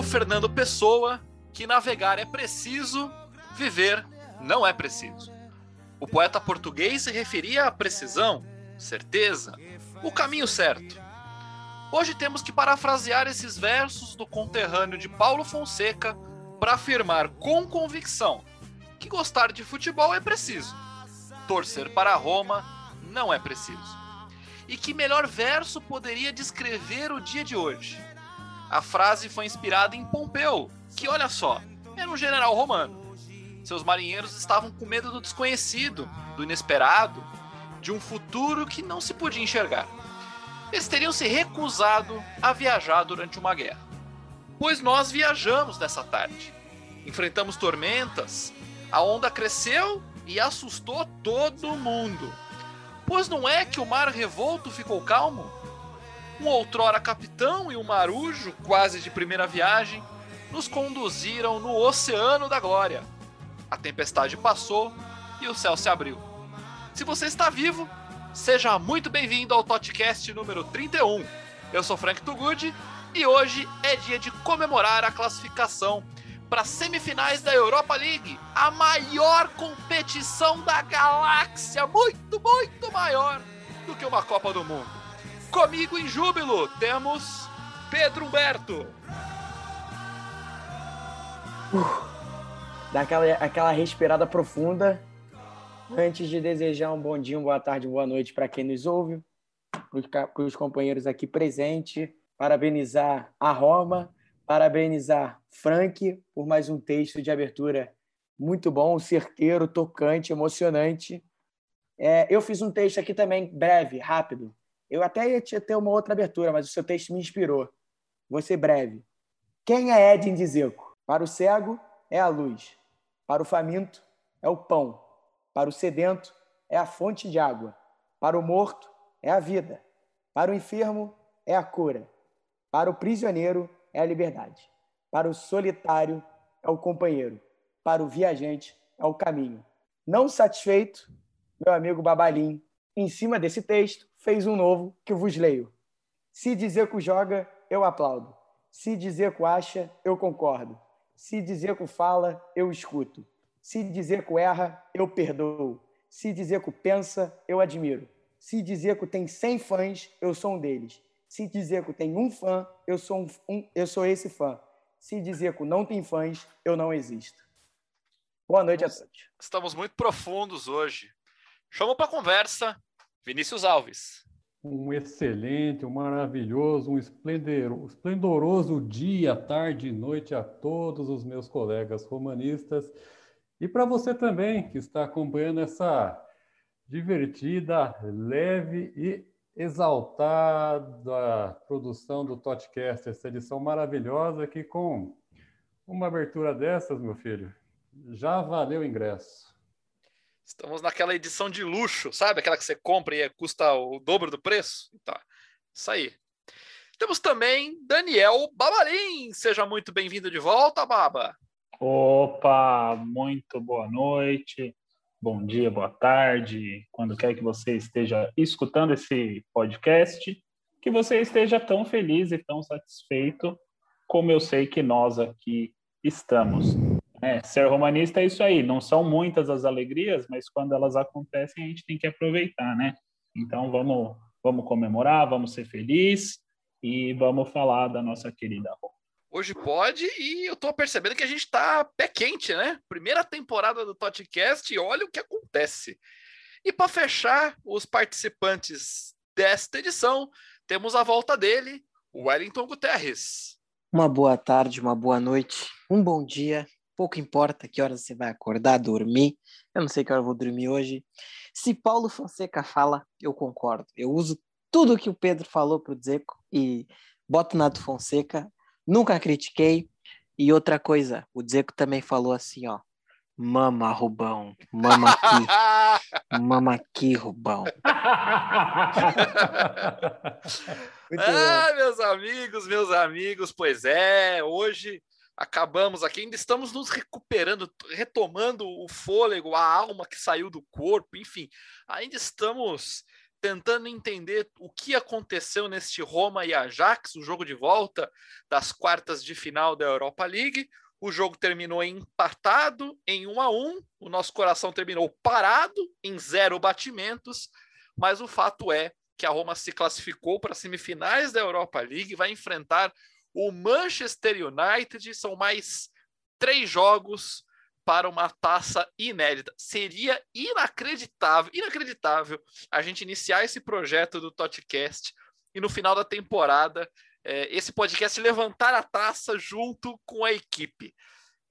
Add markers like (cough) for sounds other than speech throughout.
Escreveu Fernando Pessoa que navegar é preciso, viver não é preciso. O poeta português se referia à precisão, certeza, o caminho certo. Hoje temos que parafrasear esses versos do conterrâneo de Paulo Fonseca para afirmar com convicção que gostar de futebol é preciso, torcer para Roma não é preciso. E que melhor verso poderia descrever o dia de hoje? A frase foi inspirada em Pompeu, que olha só, era um general romano. Seus marinheiros estavam com medo do desconhecido, do inesperado, de um futuro que não se podia enxergar. Eles teriam se recusado a viajar durante uma guerra. Pois nós viajamos nessa tarde. Enfrentamos tormentas, a onda cresceu e assustou todo mundo. Pois não é que o mar revolto ficou calmo? Um outrora capitão e um marujo, quase de primeira viagem, nos conduziram no oceano da glória. A tempestade passou e o céu se abriu. Se você está vivo, seja muito bem-vindo ao Totcast número 31. Eu sou Frank Tugud e hoje é dia de comemorar a classificação para as semifinais da Europa League, a maior competição da galáxia, muito, muito maior do que uma Copa do Mundo. Comigo em júbilo temos Pedro Humberto. Uh, dá aquela, aquela respirada profunda antes de desejar um bom dia, uma boa tarde, boa noite para quem nos ouve, para os companheiros aqui presentes, parabenizar a Roma parabenizar Frank por mais um texto de abertura muito bom, certeiro, tocante, emocionante. É, eu fiz um texto aqui também, breve, rápido. Eu até ia ter uma outra abertura, mas o seu texto me inspirou. Vou ser breve. Quem é Edin de Zeco? Para o cego, é a luz. Para o faminto, é o pão. Para o sedento, é a fonte de água. Para o morto, é a vida. Para o enfermo, é a cura. Para o prisioneiro, é a liberdade. Para o solitário é o companheiro. Para o viajante é o caminho. Não satisfeito, meu amigo Babalim, em cima desse texto, fez um novo que eu vos leio. Se dizer que joga, eu aplaudo. Se dizer que acha, eu concordo. Se dizer que fala, eu escuto. Se dizer que erra, eu perdoo. Se dizer que pensa, eu admiro. Se dizer que tem 100 fãs, eu sou um deles. Se dizer que tem um fã, eu sou, um, um, eu sou esse fã. Se dizer que não tem fãs, eu não existo. Boa noite a todos. Estamos muito profundos hoje. Chamo para conversa Vinícius Alves. Um excelente, um maravilhoso, um esplendoroso dia, tarde e noite a todos os meus colegas romanistas e para você também que está acompanhando essa divertida, leve e exaltado a produção do Totcast, essa edição maravilhosa que com uma abertura dessas, meu filho, já valeu o ingresso. Estamos naquela edição de luxo, sabe? Aquela que você compra e custa o dobro do preço. Então, isso aí. Temos também Daniel Babalim. Seja muito bem-vindo de volta, Baba. Opa, muito boa noite bom dia, boa tarde, quando quer que você esteja escutando esse podcast, que você esteja tão feliz e tão satisfeito como eu sei que nós aqui estamos. É, ser romanista é isso aí, não são muitas as alegrias, mas quando elas acontecem a gente tem que aproveitar, né? Então vamos, vamos comemorar, vamos ser felizes e vamos falar da nossa querida Roma. Hoje pode, e eu tô percebendo que a gente tá pé quente, né? Primeira temporada do podcast e olha o que acontece. E para fechar os participantes desta edição, temos a volta dele, o Wellington Guterres. Uma boa tarde, uma boa noite, um bom dia. Pouco importa que horas você vai acordar, dormir. Eu não sei que hora eu vou dormir hoje. Se Paulo Fonseca fala, eu concordo. Eu uso tudo que o Pedro falou pro Zeco e boto Nato Fonseca Nunca critiquei. E outra coisa, o Zeco também falou assim, ó. Mama, Rubão. Mama aqui. (laughs) mama aqui, Rubão. (laughs) ah, meus amigos, meus amigos, pois é, hoje acabamos aqui, ainda estamos nos recuperando, retomando o fôlego, a alma que saiu do corpo, enfim, ainda estamos tentando entender o que aconteceu neste Roma e Ajax, o jogo de volta das quartas de final da Europa League. O jogo terminou empatado em 1 a 1. O nosso coração terminou parado em zero batimentos, mas o fato é que a Roma se classificou para as semifinais da Europa League, vai enfrentar o Manchester United. São mais três jogos para uma taça inédita. Seria inacreditável, inacreditável a gente iniciar esse projeto do Totcast e no final da temporada é, esse podcast levantar a taça junto com a equipe.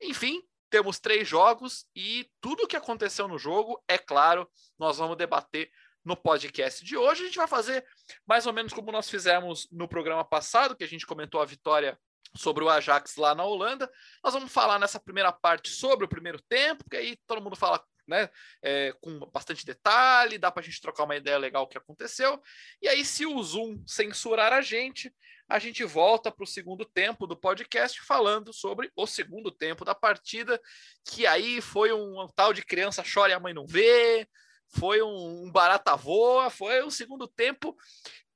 Enfim, temos três jogos e tudo o que aconteceu no jogo, é claro, nós vamos debater no podcast de hoje. A gente vai fazer mais ou menos como nós fizemos no programa passado, que a gente comentou a vitória sobre o Ajax lá na Holanda. Nós vamos falar nessa primeira parte sobre o primeiro tempo, porque aí todo mundo fala né, é, com bastante detalhe, dá para a gente trocar uma ideia legal do que aconteceu. E aí, se o Zoom censurar a gente, a gente volta para o segundo tempo do podcast falando sobre o segundo tempo da partida, que aí foi um, tal de criança chora e a mãe não vê, foi um, um barata voa, foi um segundo tempo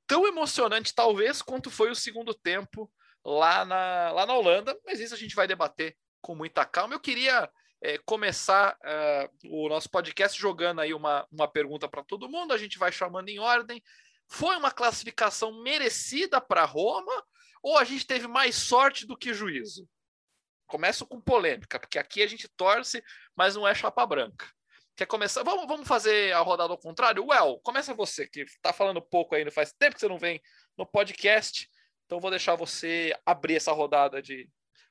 tão emocionante, talvez, quanto foi o segundo tempo lá na, lá na Holanda, mas isso a gente vai debater com muita calma. Eu queria é, começar uh, o nosso podcast jogando aí uma, uma pergunta para todo mundo, a gente vai chamando em ordem. Foi uma classificação merecida para Roma ou a gente teve mais sorte do que juízo? Começo com polêmica, porque aqui a gente torce, mas não é chapa branca. Quer começar? Vamos, vamos fazer a rodada ao contrário? Well, começa você, que está falando pouco ainda, faz tempo que você não vem no podcast. Então vou deixar você abrir essa rodada de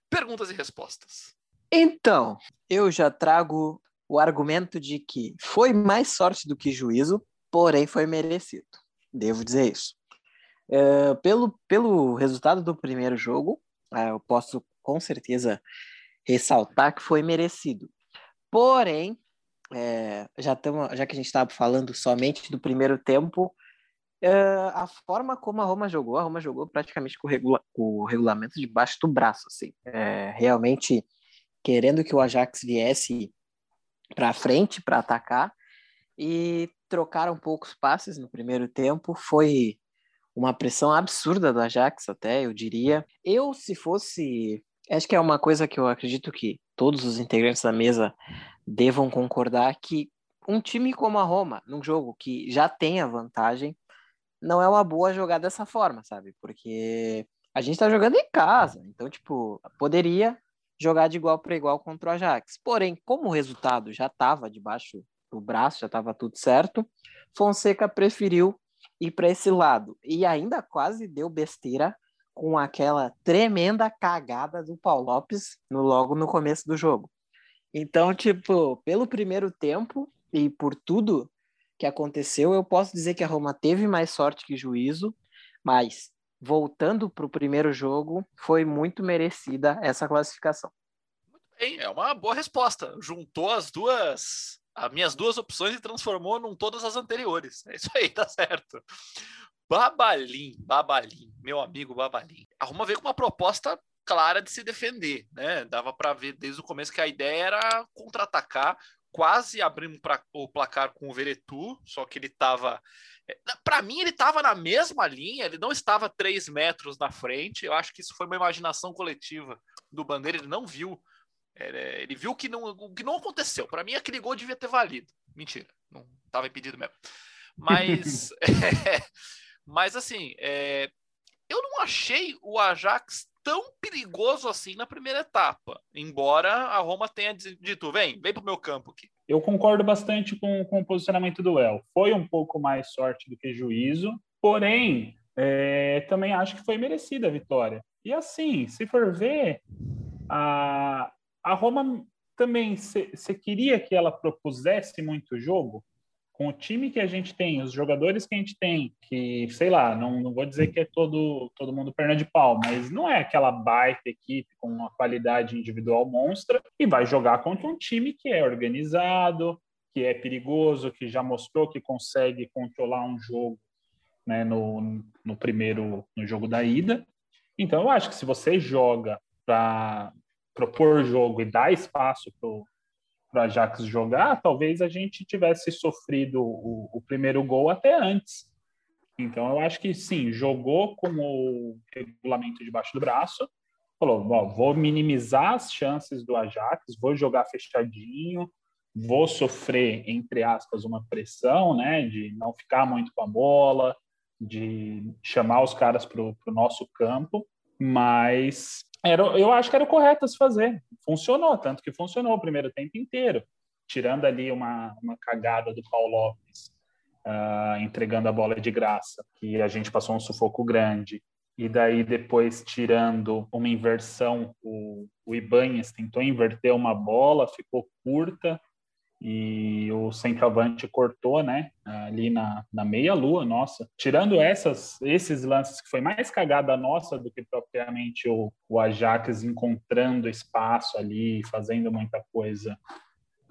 perguntas e respostas. Então, eu já trago o argumento de que foi mais sorte do que juízo, porém foi merecido. Devo dizer isso. É, pelo, pelo resultado do primeiro jogo, é, eu posso com certeza ressaltar que foi merecido. Porém, é, já, tamo, já que a gente estava falando somente do primeiro tempo, Uh, a forma como a Roma jogou, a Roma jogou praticamente com o, regula com o regulamento debaixo do braço, assim. É, realmente querendo que o Ajax viesse para frente para atacar e trocaram poucos passes no primeiro tempo. Foi uma pressão absurda do Ajax, até eu diria. Eu, se fosse. Acho que é uma coisa que eu acredito que todos os integrantes da mesa devam concordar que um time como a Roma, num jogo que já tem a vantagem, não é uma boa jogar dessa forma, sabe? Porque a gente tá jogando em casa, então, tipo, poderia jogar de igual para igual contra o Ajax. Porém, como o resultado já estava debaixo do braço, já estava tudo certo, Fonseca preferiu ir para esse lado e ainda quase deu besteira com aquela tremenda cagada do Paulo Lopes no, logo no começo do jogo. Então, tipo, pelo primeiro tempo e por tudo que aconteceu, eu posso dizer que a Roma teve mais sorte que juízo, mas voltando para o primeiro jogo, foi muito merecida essa classificação. Muito bem, é uma boa resposta. Juntou as duas, as minhas duas opções e transformou num todas as anteriores. É isso aí, (laughs) tá certo. Babalim, Babalim, meu amigo Babalim. A Roma veio com uma proposta clara de se defender, né? Dava para ver desde o começo que a ideia era contra-atacar quase abrimos o placar com o Veretu, só que ele estava. É, Para mim, ele estava na mesma linha, ele não estava três metros na frente. Eu acho que isso foi uma imaginação coletiva do Bandeira, ele não viu. Ele viu que não, que não aconteceu. Para mim, aquele gol devia ter valido. Mentira, não estava impedido mesmo. Mas, é, (laughs) (laughs) mas assim, é, eu não achei o Ajax tão perigoso assim na primeira etapa, embora a Roma tenha dito, vem, vem pro meu campo aqui. Eu concordo bastante com, com o posicionamento do El. Foi um pouco mais sorte do que juízo, porém, é, também acho que foi merecida a vitória. E assim, se for ver, a, a Roma também, você queria que ela propusesse muito jogo? Com o time que a gente tem, os jogadores que a gente tem, que, sei lá, não, não vou dizer que é todo, todo mundo perna de pau, mas não é aquela baita equipe com uma qualidade individual monstra, e vai jogar contra um time que é organizado, que é perigoso, que já mostrou que consegue controlar um jogo né, no, no primeiro no jogo da ida. Então, eu acho que se você joga para propor jogo e dar espaço para para Ajax jogar, talvez a gente tivesse sofrido o, o, primeiro gol até antes. Então eu acho que sim, jogou com o regulamento debaixo do braço, falou: vou minimizar as chances do Ajax, vou jogar fechadinho, vou sofrer, entre aspas, uma pressão, né, de não ficar muito com a bola, de chamar os caras para o nosso campo, mas era, eu acho que era o correto a se fazer. Funcionou, tanto que funcionou o primeiro tempo inteiro, tirando ali uma, uma cagada do Paulo Lopes, uh, entregando a bola de graça, que a gente passou um sufoco grande. E daí, depois, tirando uma inversão, o, o tentou inverter uma bola, ficou curta, e o centroavante cortou, né, ali na, na meia-lua, nossa. Tirando essas, esses lances que foi mais cagada nossa do que propriamente o, o Ajax encontrando espaço ali, fazendo muita coisa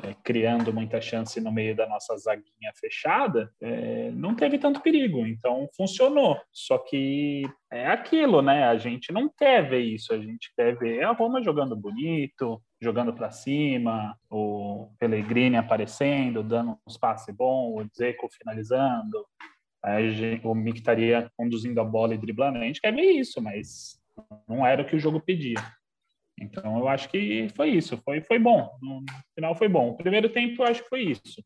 é, criando muita chance no meio da nossa zaguinha fechada, é, não teve tanto perigo. Então funcionou. Só que é aquilo, né? A gente não quer ver isso. A gente quer ver a Roma jogando bonito, jogando para cima, o Pellegrini aparecendo, dando uns passes bons, o Zeco finalizando, o Mictaria conduzindo a bola e driblando. A gente quer ver isso, mas não era o que o jogo pedia. Então, eu acho que foi isso. Foi, foi bom. No final, foi bom. O primeiro tempo, eu acho que foi isso.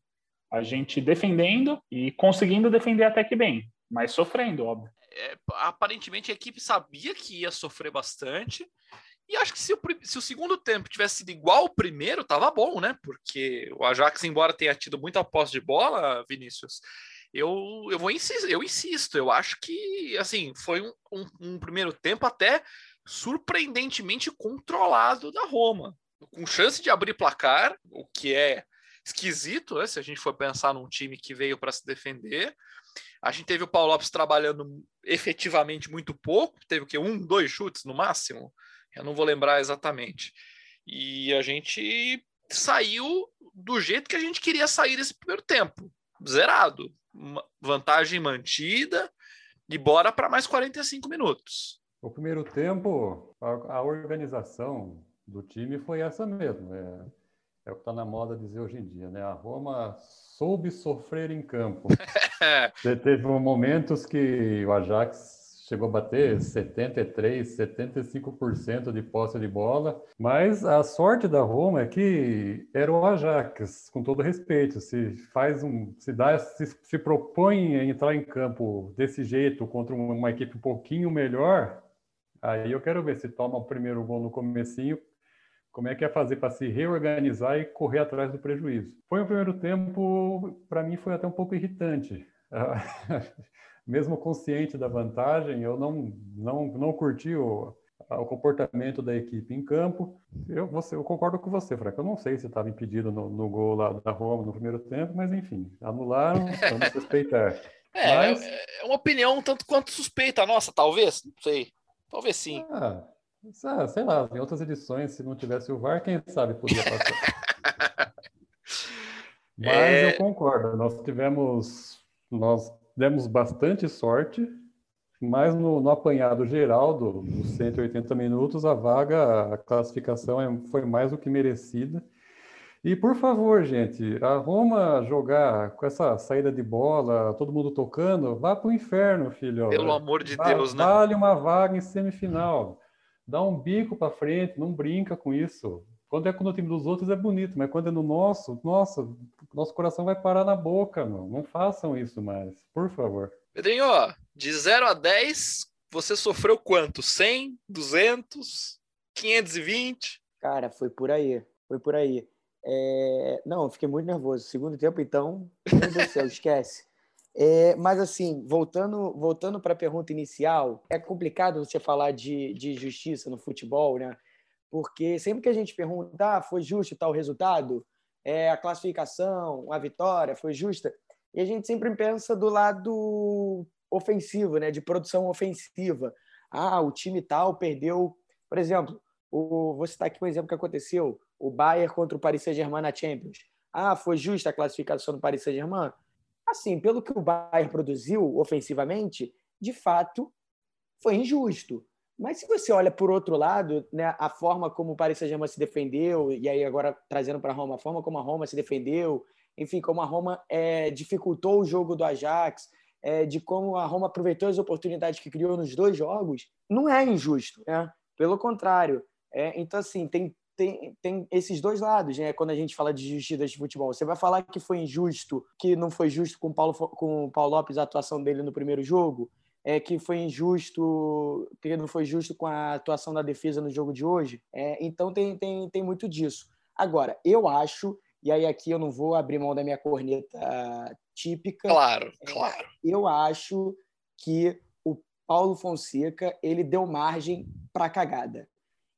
A gente defendendo e conseguindo defender até que bem, mas sofrendo, óbvio. É, aparentemente, a equipe sabia que ia sofrer bastante. E acho que se o, se o segundo tempo tivesse sido igual ao primeiro, tava bom, né? Porque o Ajax, embora tenha tido muita posse de bola, Vinícius, eu, eu vou insistir, eu insisto, eu acho que assim foi um, um, um primeiro tempo até surpreendentemente controlado da Roma, com chance de abrir placar, o que é esquisito, né, se a gente for pensar num time que veio para se defender. A gente teve o Paulo Lopes trabalhando efetivamente muito pouco, teve o que um, dois chutes no máximo, eu não vou lembrar exatamente. E a gente saiu do jeito que a gente queria sair nesse primeiro tempo, zerado, vantagem mantida e bora para mais 45 minutos. O primeiro tempo, a, a organização do time foi essa mesmo. É, é o que está na moda dizer hoje em dia, né? A Roma soube sofrer em campo. (laughs) Teve momentos que o Ajax chegou a bater 73, 75% de posse de bola, mas a sorte da Roma é que era o Ajax, com todo respeito, se faz um, se dá, se, se propõe a entrar em campo desse jeito contra uma equipe um pouquinho melhor, Aí eu quero ver se toma o primeiro gol no comecinho, como é que é fazer para se reorganizar e correr atrás do prejuízo. Foi o primeiro tempo, para mim foi até um pouco irritante. (laughs) Mesmo consciente da vantagem, eu não não não curti o, o comportamento da equipe em campo. Eu, você, eu concordo com você, Franco. Eu não sei se estava impedido no, no, gol lá da Roma no primeiro tempo, mas enfim, anularam, vamos respeitar. (laughs) É, mas... é uma opinião tanto quanto suspeita nossa, talvez, não sei. Talvez sim. Ah, sei lá, em outras edições, se não tivesse o VAR, quem sabe podia passar. (laughs) Mas é... eu concordo, nós tivemos, nós demos bastante sorte, mas no, no apanhado geral do, dos 180 minutos, a vaga, a classificação é, foi mais do que merecida. E por favor, gente, a Roma jogar com essa saída de bola, todo mundo tocando, vá para o inferno, filho. Pelo amor de Deus, né? Vale uma vaga em semifinal. Dá um bico para frente, não brinca com isso. Quando é no time dos outros é bonito, mas quando é no nosso, nossa, nosso coração vai parar na boca, não. Não façam isso mais, por favor. Pedrinho, de 0 a 10, você sofreu quanto? 100, 200, 520? Cara, foi por aí. Foi por aí. É... Não, eu fiquei muito nervoso. Segundo tempo, então, meu Deus do céu, (laughs) esquece. É, mas assim, voltando voltando para a pergunta inicial, é complicado você falar de, de justiça no futebol, né? Porque sempre que a gente pergunta, ah, foi justo tal resultado, é, a classificação, a vitória foi justa, e a gente sempre pensa do lado ofensivo, né? De produção ofensiva. Ah, o time tal perdeu, por exemplo, o, vou citar aqui um exemplo que aconteceu o Bayern contra o Paris Saint-Germain na Champions. Ah, foi justa a classificação do Paris Saint-Germain? Assim, pelo que o Bayern produziu ofensivamente, de fato, foi injusto. Mas se você olha por outro lado, né, a forma como o Paris Saint-Germain se defendeu, e aí agora trazendo para Roma, a forma como a Roma se defendeu, enfim, como a Roma é, dificultou o jogo do Ajax, é, de como a Roma aproveitou as oportunidades que criou nos dois jogos, não é injusto, né? Pelo contrário. É, então, assim, tem, tem, tem esses dois lados, né? Quando a gente fala de justiça de futebol. Você vai falar que foi injusto, que não foi justo com o Paulo, com o Paulo Lopes a atuação dele no primeiro jogo, é, que foi injusto, que não foi justo com a atuação da defesa no jogo de hoje. É, então tem, tem, tem muito disso. Agora, eu acho, e aí aqui eu não vou abrir mão da minha corneta típica. Claro, é, claro. Eu acho que o Paulo Fonseca ele deu margem para cagada.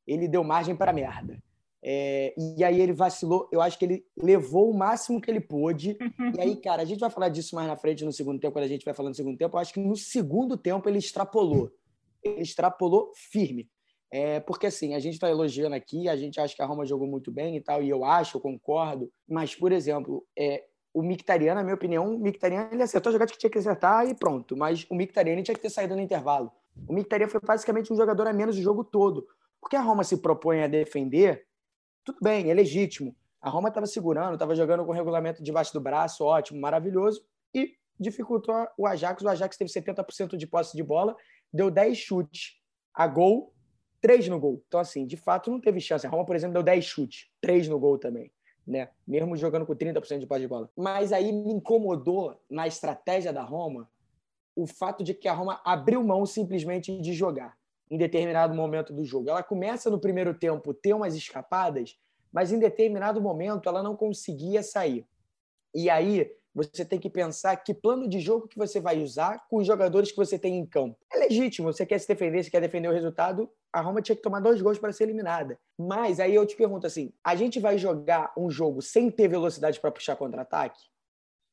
Ele deu margem para merda. É, e aí ele vacilou. Eu acho que ele levou o máximo que ele pôde. E aí, cara, a gente vai falar disso mais na frente no segundo tempo, quando a gente vai falando no segundo tempo. Eu acho que no segundo tempo ele extrapolou. Ele extrapolou firme. É, porque assim, a gente está elogiando aqui, a gente acha que a Roma jogou muito bem e tal, e eu acho, eu concordo. Mas, por exemplo, é, o Mictariano, na minha opinião, o Mictariano ele acertou a jogada que tinha que acertar e pronto. Mas o Mictariano tinha que ter saído no intervalo. O Mictariano foi basicamente um jogador a menos o jogo todo. Porque a Roma se propõe a defender, tudo bem, é legítimo. A Roma estava segurando, estava jogando com o regulamento debaixo do braço, ótimo, maravilhoso, e dificultou o Ajax. O Ajax teve 70% de posse de bola, deu 10 chutes a gol, 3 no gol. Então, assim, de fato, não teve chance. A Roma, por exemplo, deu 10 chutes, 3 no gol também né? Mesmo jogando com 30% de posse de bola. Mas aí me incomodou na estratégia da Roma o fato de que a Roma abriu mão simplesmente de jogar em determinado momento do jogo. Ela começa no primeiro tempo ter umas escapadas, mas em determinado momento ela não conseguia sair. E aí você tem que pensar que plano de jogo que você vai usar com os jogadores que você tem em campo. É legítimo, você quer se defender, você quer defender o resultado, a Roma tinha que tomar dois gols para ser eliminada. Mas aí eu te pergunto assim, a gente vai jogar um jogo sem ter velocidade para puxar contra-ataque?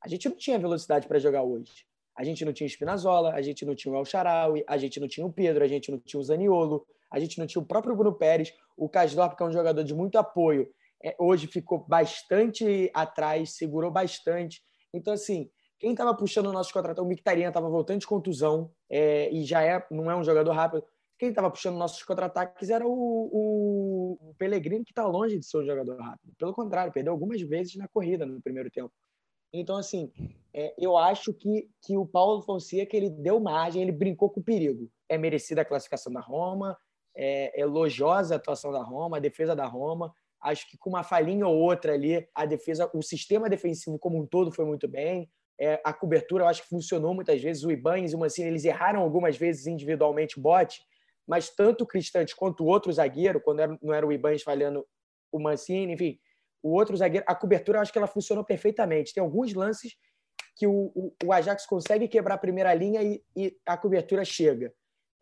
A gente não tinha velocidade para jogar hoje. A gente não tinha o Spinazzola, a gente não tinha o El Sharawi, a gente não tinha o Pedro, a gente não tinha o Zaniolo, a gente não tinha o próprio Bruno Pérez, o Kasdorp, que é um jogador de muito apoio, é, hoje ficou bastante atrás, segurou bastante. Então, assim, quem estava puxando o nosso contra-ataque, o Mictarian estava voltando de contusão é, e já é, não é um jogador rápido. Quem estava puxando nossos contra-ataques era o, o, que está longe de ser um jogador rápido. Pelo contrário, perdeu algumas vezes na corrida no primeiro tempo. Então, assim, é, eu acho que, que o Paulo Fonseca ele deu margem, ele brincou com o perigo. É merecida a classificação da Roma, é elogiosa a atuação da Roma, a defesa da Roma. Acho que com uma falhinha ou outra ali, a defesa, o sistema defensivo como um todo foi muito bem. É, a cobertura eu acho que funcionou muitas vezes. O Ibanez e o Mancini, eles erraram algumas vezes individualmente o bote, mas tanto o Cristante quanto o outro zagueiro, quando era, não era o Ibanez falhando o Mancini, enfim, o outro zagueiro, a cobertura eu acho que ela funcionou perfeitamente. Tem alguns lances que o, o, o Ajax consegue quebrar a primeira linha e, e a cobertura chega.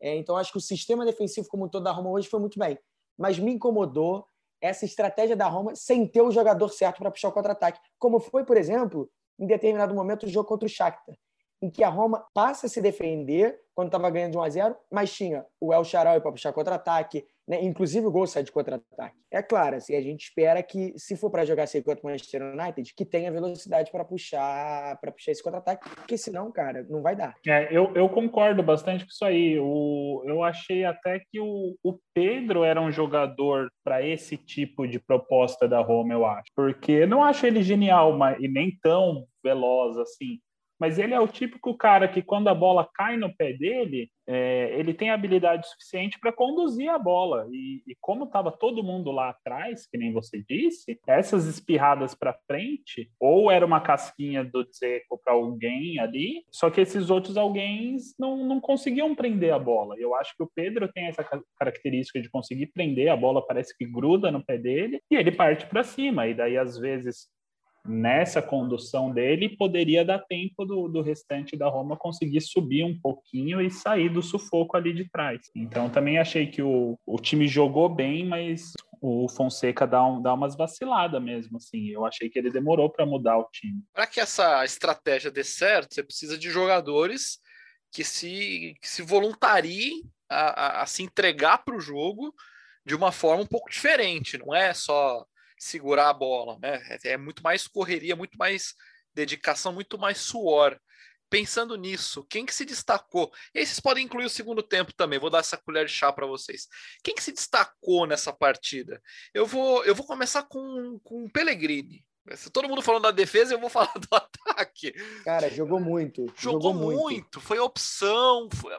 É, então acho que o sistema defensivo como todo da Roma hoje foi muito bem. Mas me incomodou essa estratégia da Roma sem ter o jogador certo para puxar o contra-ataque. Como foi, por exemplo, em determinado momento o jogo contra o Shakhtar, em que a Roma passa a se defender quando estava ganhando de 1 a 0, mas tinha o El Shaarawy para puxar contra-ataque, né? inclusive o gol sai de contra-ataque. É claro, assim, a gente espera que, se for para jogar assim contra o Manchester United, que tenha velocidade para puxar para puxar esse contra-ataque, porque senão, cara, não vai dar. É, eu, eu concordo bastante com isso aí. O, eu achei até que o, o Pedro era um jogador para esse tipo de proposta da Roma, eu acho. Porque não acho ele genial mas, e nem tão veloz assim mas ele é o típico cara que quando a bola cai no pé dele, é, ele tem habilidade suficiente para conduzir a bola. E, e como estava todo mundo lá atrás, que nem você disse, essas espirradas para frente, ou era uma casquinha do Dzeko para alguém ali, só que esses outros alguém não, não conseguiam prender a bola. Eu acho que o Pedro tem essa característica de conseguir prender a bola, parece que gruda no pé dele, e ele parte para cima. E daí, às vezes, nessa condução dele, poderia dar tempo do, do restante da Roma conseguir subir um pouquinho e sair do sufoco ali de trás. Então, também achei que o, o time jogou bem, mas o Fonseca dá, um, dá umas vaciladas mesmo, assim. Eu achei que ele demorou para mudar o time. Para que essa estratégia dê certo, você precisa de jogadores que se, que se voluntariem a, a, a se entregar para o jogo de uma forma um pouco diferente. Não é só segurar a bola, né? É, é muito mais correria, muito mais dedicação, muito mais suor. Pensando nisso, quem que se destacou? E aí vocês podem incluir o segundo tempo também. Vou dar essa colher de chá para vocês. Quem que se destacou nessa partida? Eu vou, eu vou começar com, com o Pellegrini. Se todo mundo falando da defesa, eu vou falar do (laughs) ataque. Cara, jogou muito. Jogou, jogou muito. muito. Foi opção, foi,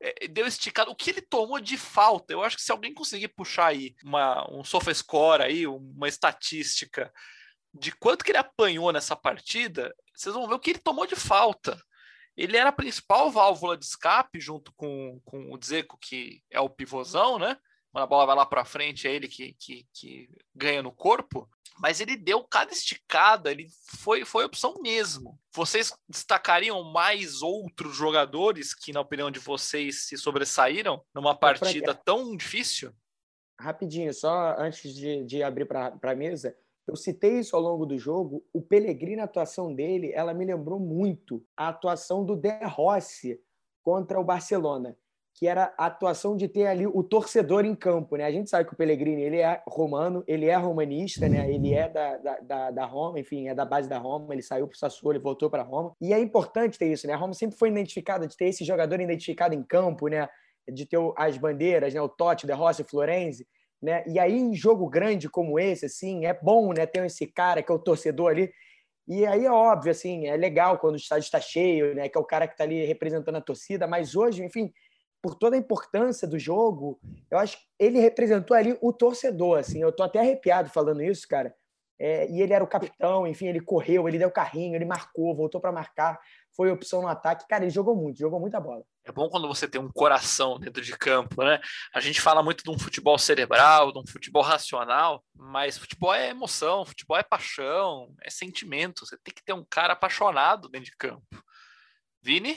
é, deu esticado. O que ele tomou de falta? Eu acho que se alguém conseguir puxar aí uma, um score aí, uma estatística de quanto que ele apanhou nessa partida, vocês vão ver o que ele tomou de falta. Ele era a principal válvula de escape junto com, com o Dzeko, que é o pivôzão, né? Quando a bola vai lá para frente, é ele que, que, que ganha no corpo mas ele deu cada esticada, ele foi, foi opção mesmo. Vocês destacariam mais outros jogadores que, na opinião de vocês, se sobressaíram numa partida tão difícil? Rapidinho, só antes de, de abrir para a mesa, eu citei isso ao longo do jogo. O Pellegrini, a atuação dele, ela me lembrou muito a atuação do De Rossi contra o Barcelona que era a atuação de ter ali o torcedor em campo, né? A gente sabe que o Pellegrini ele é romano, ele é romanista, né? Ele é da, da, da Roma, enfim, é da base da Roma. Ele saiu para o Sassuolo voltou para Roma. E é importante ter isso, né? A Roma sempre foi identificada de ter esse jogador identificado em campo, né? De ter as bandeiras, né? O Totti, De Rossi, Florenzi, né? E aí em jogo grande como esse, assim, é bom, né? Ter esse cara que é o torcedor ali. E aí é óbvio, assim, é legal quando o estádio está cheio, né? Que é o cara que está ali representando a torcida. Mas hoje, enfim por toda a importância do jogo, eu acho que ele representou ali o torcedor, assim, eu tô até arrepiado falando isso, cara. É, e ele era o capitão, enfim, ele correu, ele deu carrinho, ele marcou, voltou para marcar, foi opção no ataque. Cara, ele jogou muito, jogou muita bola. É bom quando você tem um coração dentro de campo, né? A gente fala muito de um futebol cerebral, de um futebol racional, mas futebol é emoção, futebol é paixão, é sentimento. Você tem que ter um cara apaixonado dentro de campo. Vini,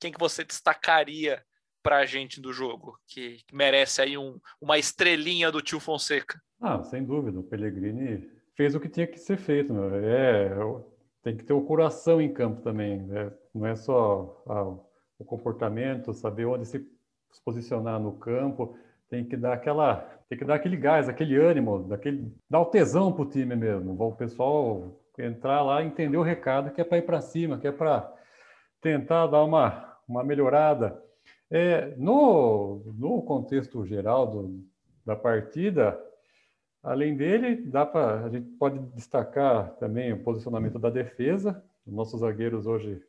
quem que você destacaria para a gente do jogo, que, merece aí um, uma estrelinha do tio Fonseca? Ah, sem dúvida, o Pellegrini fez o que tinha que ser feito, meu. É, tem que ter o coração em campo também, né? não é só ah, o comportamento, saber onde se posicionar no campo, tem que dar aquela, tem que dar aquele gás, aquele ânimo, daquele, dar o tesão pro time mesmo, o pessoal entrar lá entender o recado que é para ir para cima, que é para tentar dar uma, uma melhorada. É, no, no contexto geral do, da partida, além dele, dá para a gente pode destacar também o posicionamento da defesa. Nossos zagueiros hoje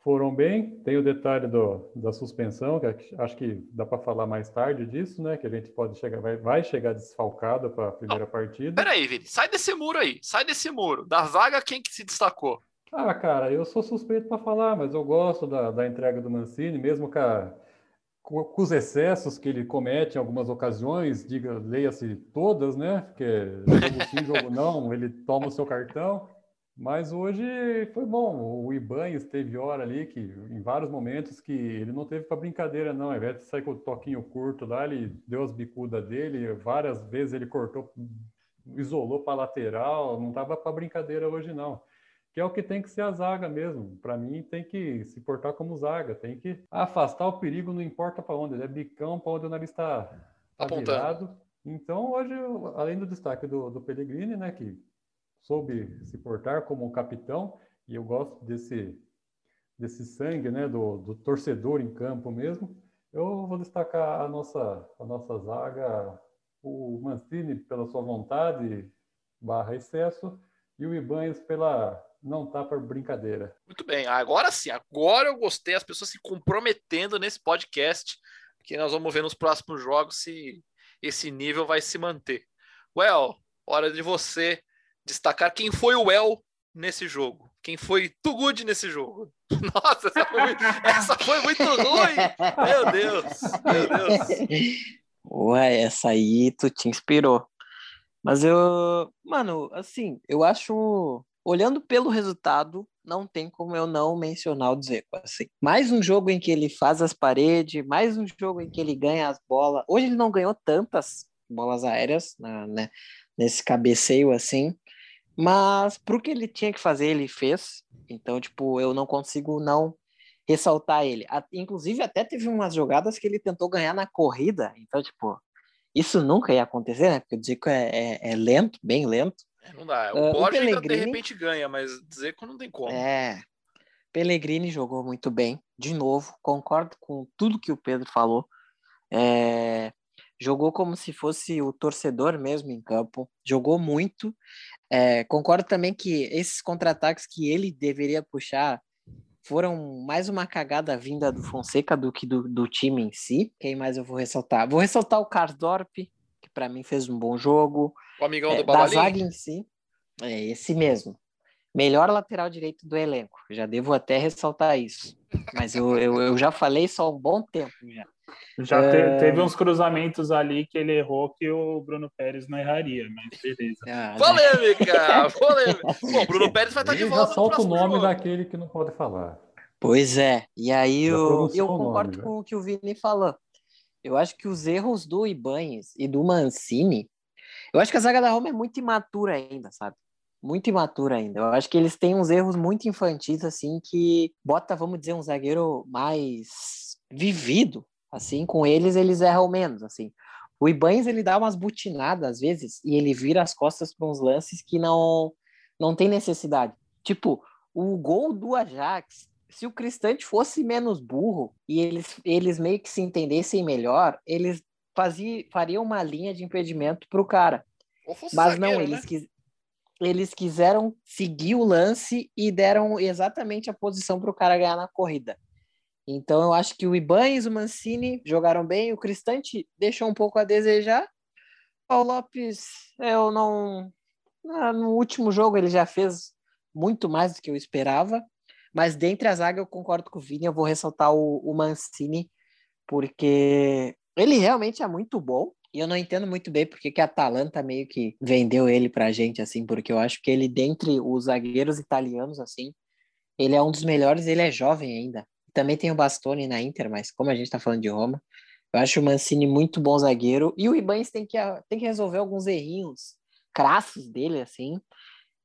foram bem. Tem o detalhe do, da suspensão, que acho que dá para falar mais tarde disso, né? Que a gente pode chegar, vai, vai chegar desfalcado para a primeira Não, partida. Peraí, Vini, sai desse muro aí, sai desse muro. Da zaga, quem que se destacou? Ah, cara, eu sou suspeito para falar, mas eu gosto da, da entrega do Mancini, mesmo com, a, com, os excessos que ele comete em algumas ocasiões, diga, leia-se todas, né? Porque jogo sim, (laughs) jogo não, ele toma o seu cartão. Mas hoje foi bom. O Ibanez teve hora ali que, em vários momentos, que ele não teve para brincadeira, não. Ao invés de sair com o toquinho curto lá, ele deu as bicudas dele. Várias vezes ele cortou, isolou para lateral. Não estava para brincadeira hoje, não que é o que tem que ser a zaga mesmo. Para mim, tem que se portar como zaga, tem que afastar o perigo, não importa para onde, é bicão para onde o nariz está tá, tá virado. Então, hoje, além do destaque do, do Pellegrini, né, que soube se portar como um capitão, e eu gosto desse, desse sangue, né, do, do torcedor em campo mesmo, eu vou destacar a nossa, a nossa zaga, o Mancini pela sua vontade barra excesso, e o Ibanez pela não tá para brincadeira. Muito bem, agora sim, agora eu gostei, as pessoas se comprometendo nesse podcast, que nós vamos ver nos próximos jogos se esse nível vai se manter. Well, hora de você destacar quem foi o Well nesse jogo. Quem foi Too Good nesse jogo? (laughs) Nossa, essa foi, muito, essa foi muito ruim! Meu Deus, meu Deus. Ué, essa aí tu te inspirou. Mas eu, mano, assim, eu acho olhando pelo resultado, não tem como eu não mencionar o Dzeko. Assim. Mais um jogo em que ele faz as paredes, mais um jogo em que ele ganha as bolas. Hoje ele não ganhou tantas bolas aéreas na, né, nesse cabeceio assim, mas para o que ele tinha que fazer, ele fez. Então, tipo, eu não consigo não ressaltar ele. Inclusive, até teve umas jogadas que ele tentou ganhar na corrida. Então, tipo, isso nunca ia acontecer, né? Porque o Zico é, é, é lento, bem lento. É, não dá. O uh, Borja o Pellegrini... de repente ganha, mas dizer que não tem como. É. Pellegrini jogou muito bem, de novo, concordo com tudo que o Pedro falou. É... jogou como se fosse o torcedor mesmo em campo, jogou muito. É, concordo também que esses contra-ataques que ele deveria puxar foram mais uma cagada vinda do Fonseca do que do, do time em si. Quem mais eu vou ressaltar? Vou ressaltar o Karsdorp, que para mim fez um bom jogo. O amigão É, do da Babalim. zaga em si, é esse mesmo. Melhor lateral direito do elenco. Já devo até ressaltar isso. Mas eu, eu, eu já falei há um bom tempo já. Já te- É. teve uns cruzamentos ali que ele errou que o Bruno Pérez não erraria, mas beleza. Ah, Polêmica! Polêmica! (laughs) Bom, Bruno Pérez vai estar de Ele já volta no solta o nome jogo. daquele que não pode falar. Pois é, e aí Já eu, eu o nome, concordo já. com o que o Vini falou. Eu acho que os erros do Ibanes e do Mancini, eu acho que a zaga da Roma é muito imatura ainda, sabe? Muito imatura ainda. Eu acho que eles têm uns erros muito infantis, assim, que bota, vamos dizer, um zagueiro mais vivido, assim, com eles eles erram menos, assim. O Ibanes, ele dá umas butinadas às vezes e ele vira as costas para uns lances que não não tem necessidade. Tipo, o gol do Ajax, se o Cristante fosse menos burro e eles, eles meio que se entendessem melhor, eles faziam, fariam uma linha de impedimento para o cara. Mas não, né? eles, quis, eles quiseram seguir o lance e deram exatamente a posição para o cara ganhar na corrida. Então eu acho que o Ibanez e o Mancini jogaram bem, o Cristante deixou um pouco a desejar. O Lopes, eu não. ah, No último jogo ele já fez muito mais do que eu esperava, mas dentre a zaga eu concordo com o Vini, eu vou ressaltar o, o Mancini, porque ele realmente é muito bom. E eu não entendo muito bem porque que a Atalanta meio que vendeu ele pra gente, assim, porque eu acho que ele, dentre os zagueiros italianos, assim, ele é um dos melhores, ele é jovem ainda. Também tem o Bastoni na Inter, mas como a gente tá falando de Roma, eu acho o Mancini muito bom zagueiro. E o Ibanez tem que, tem que resolver alguns errinhos crassos dele, assim,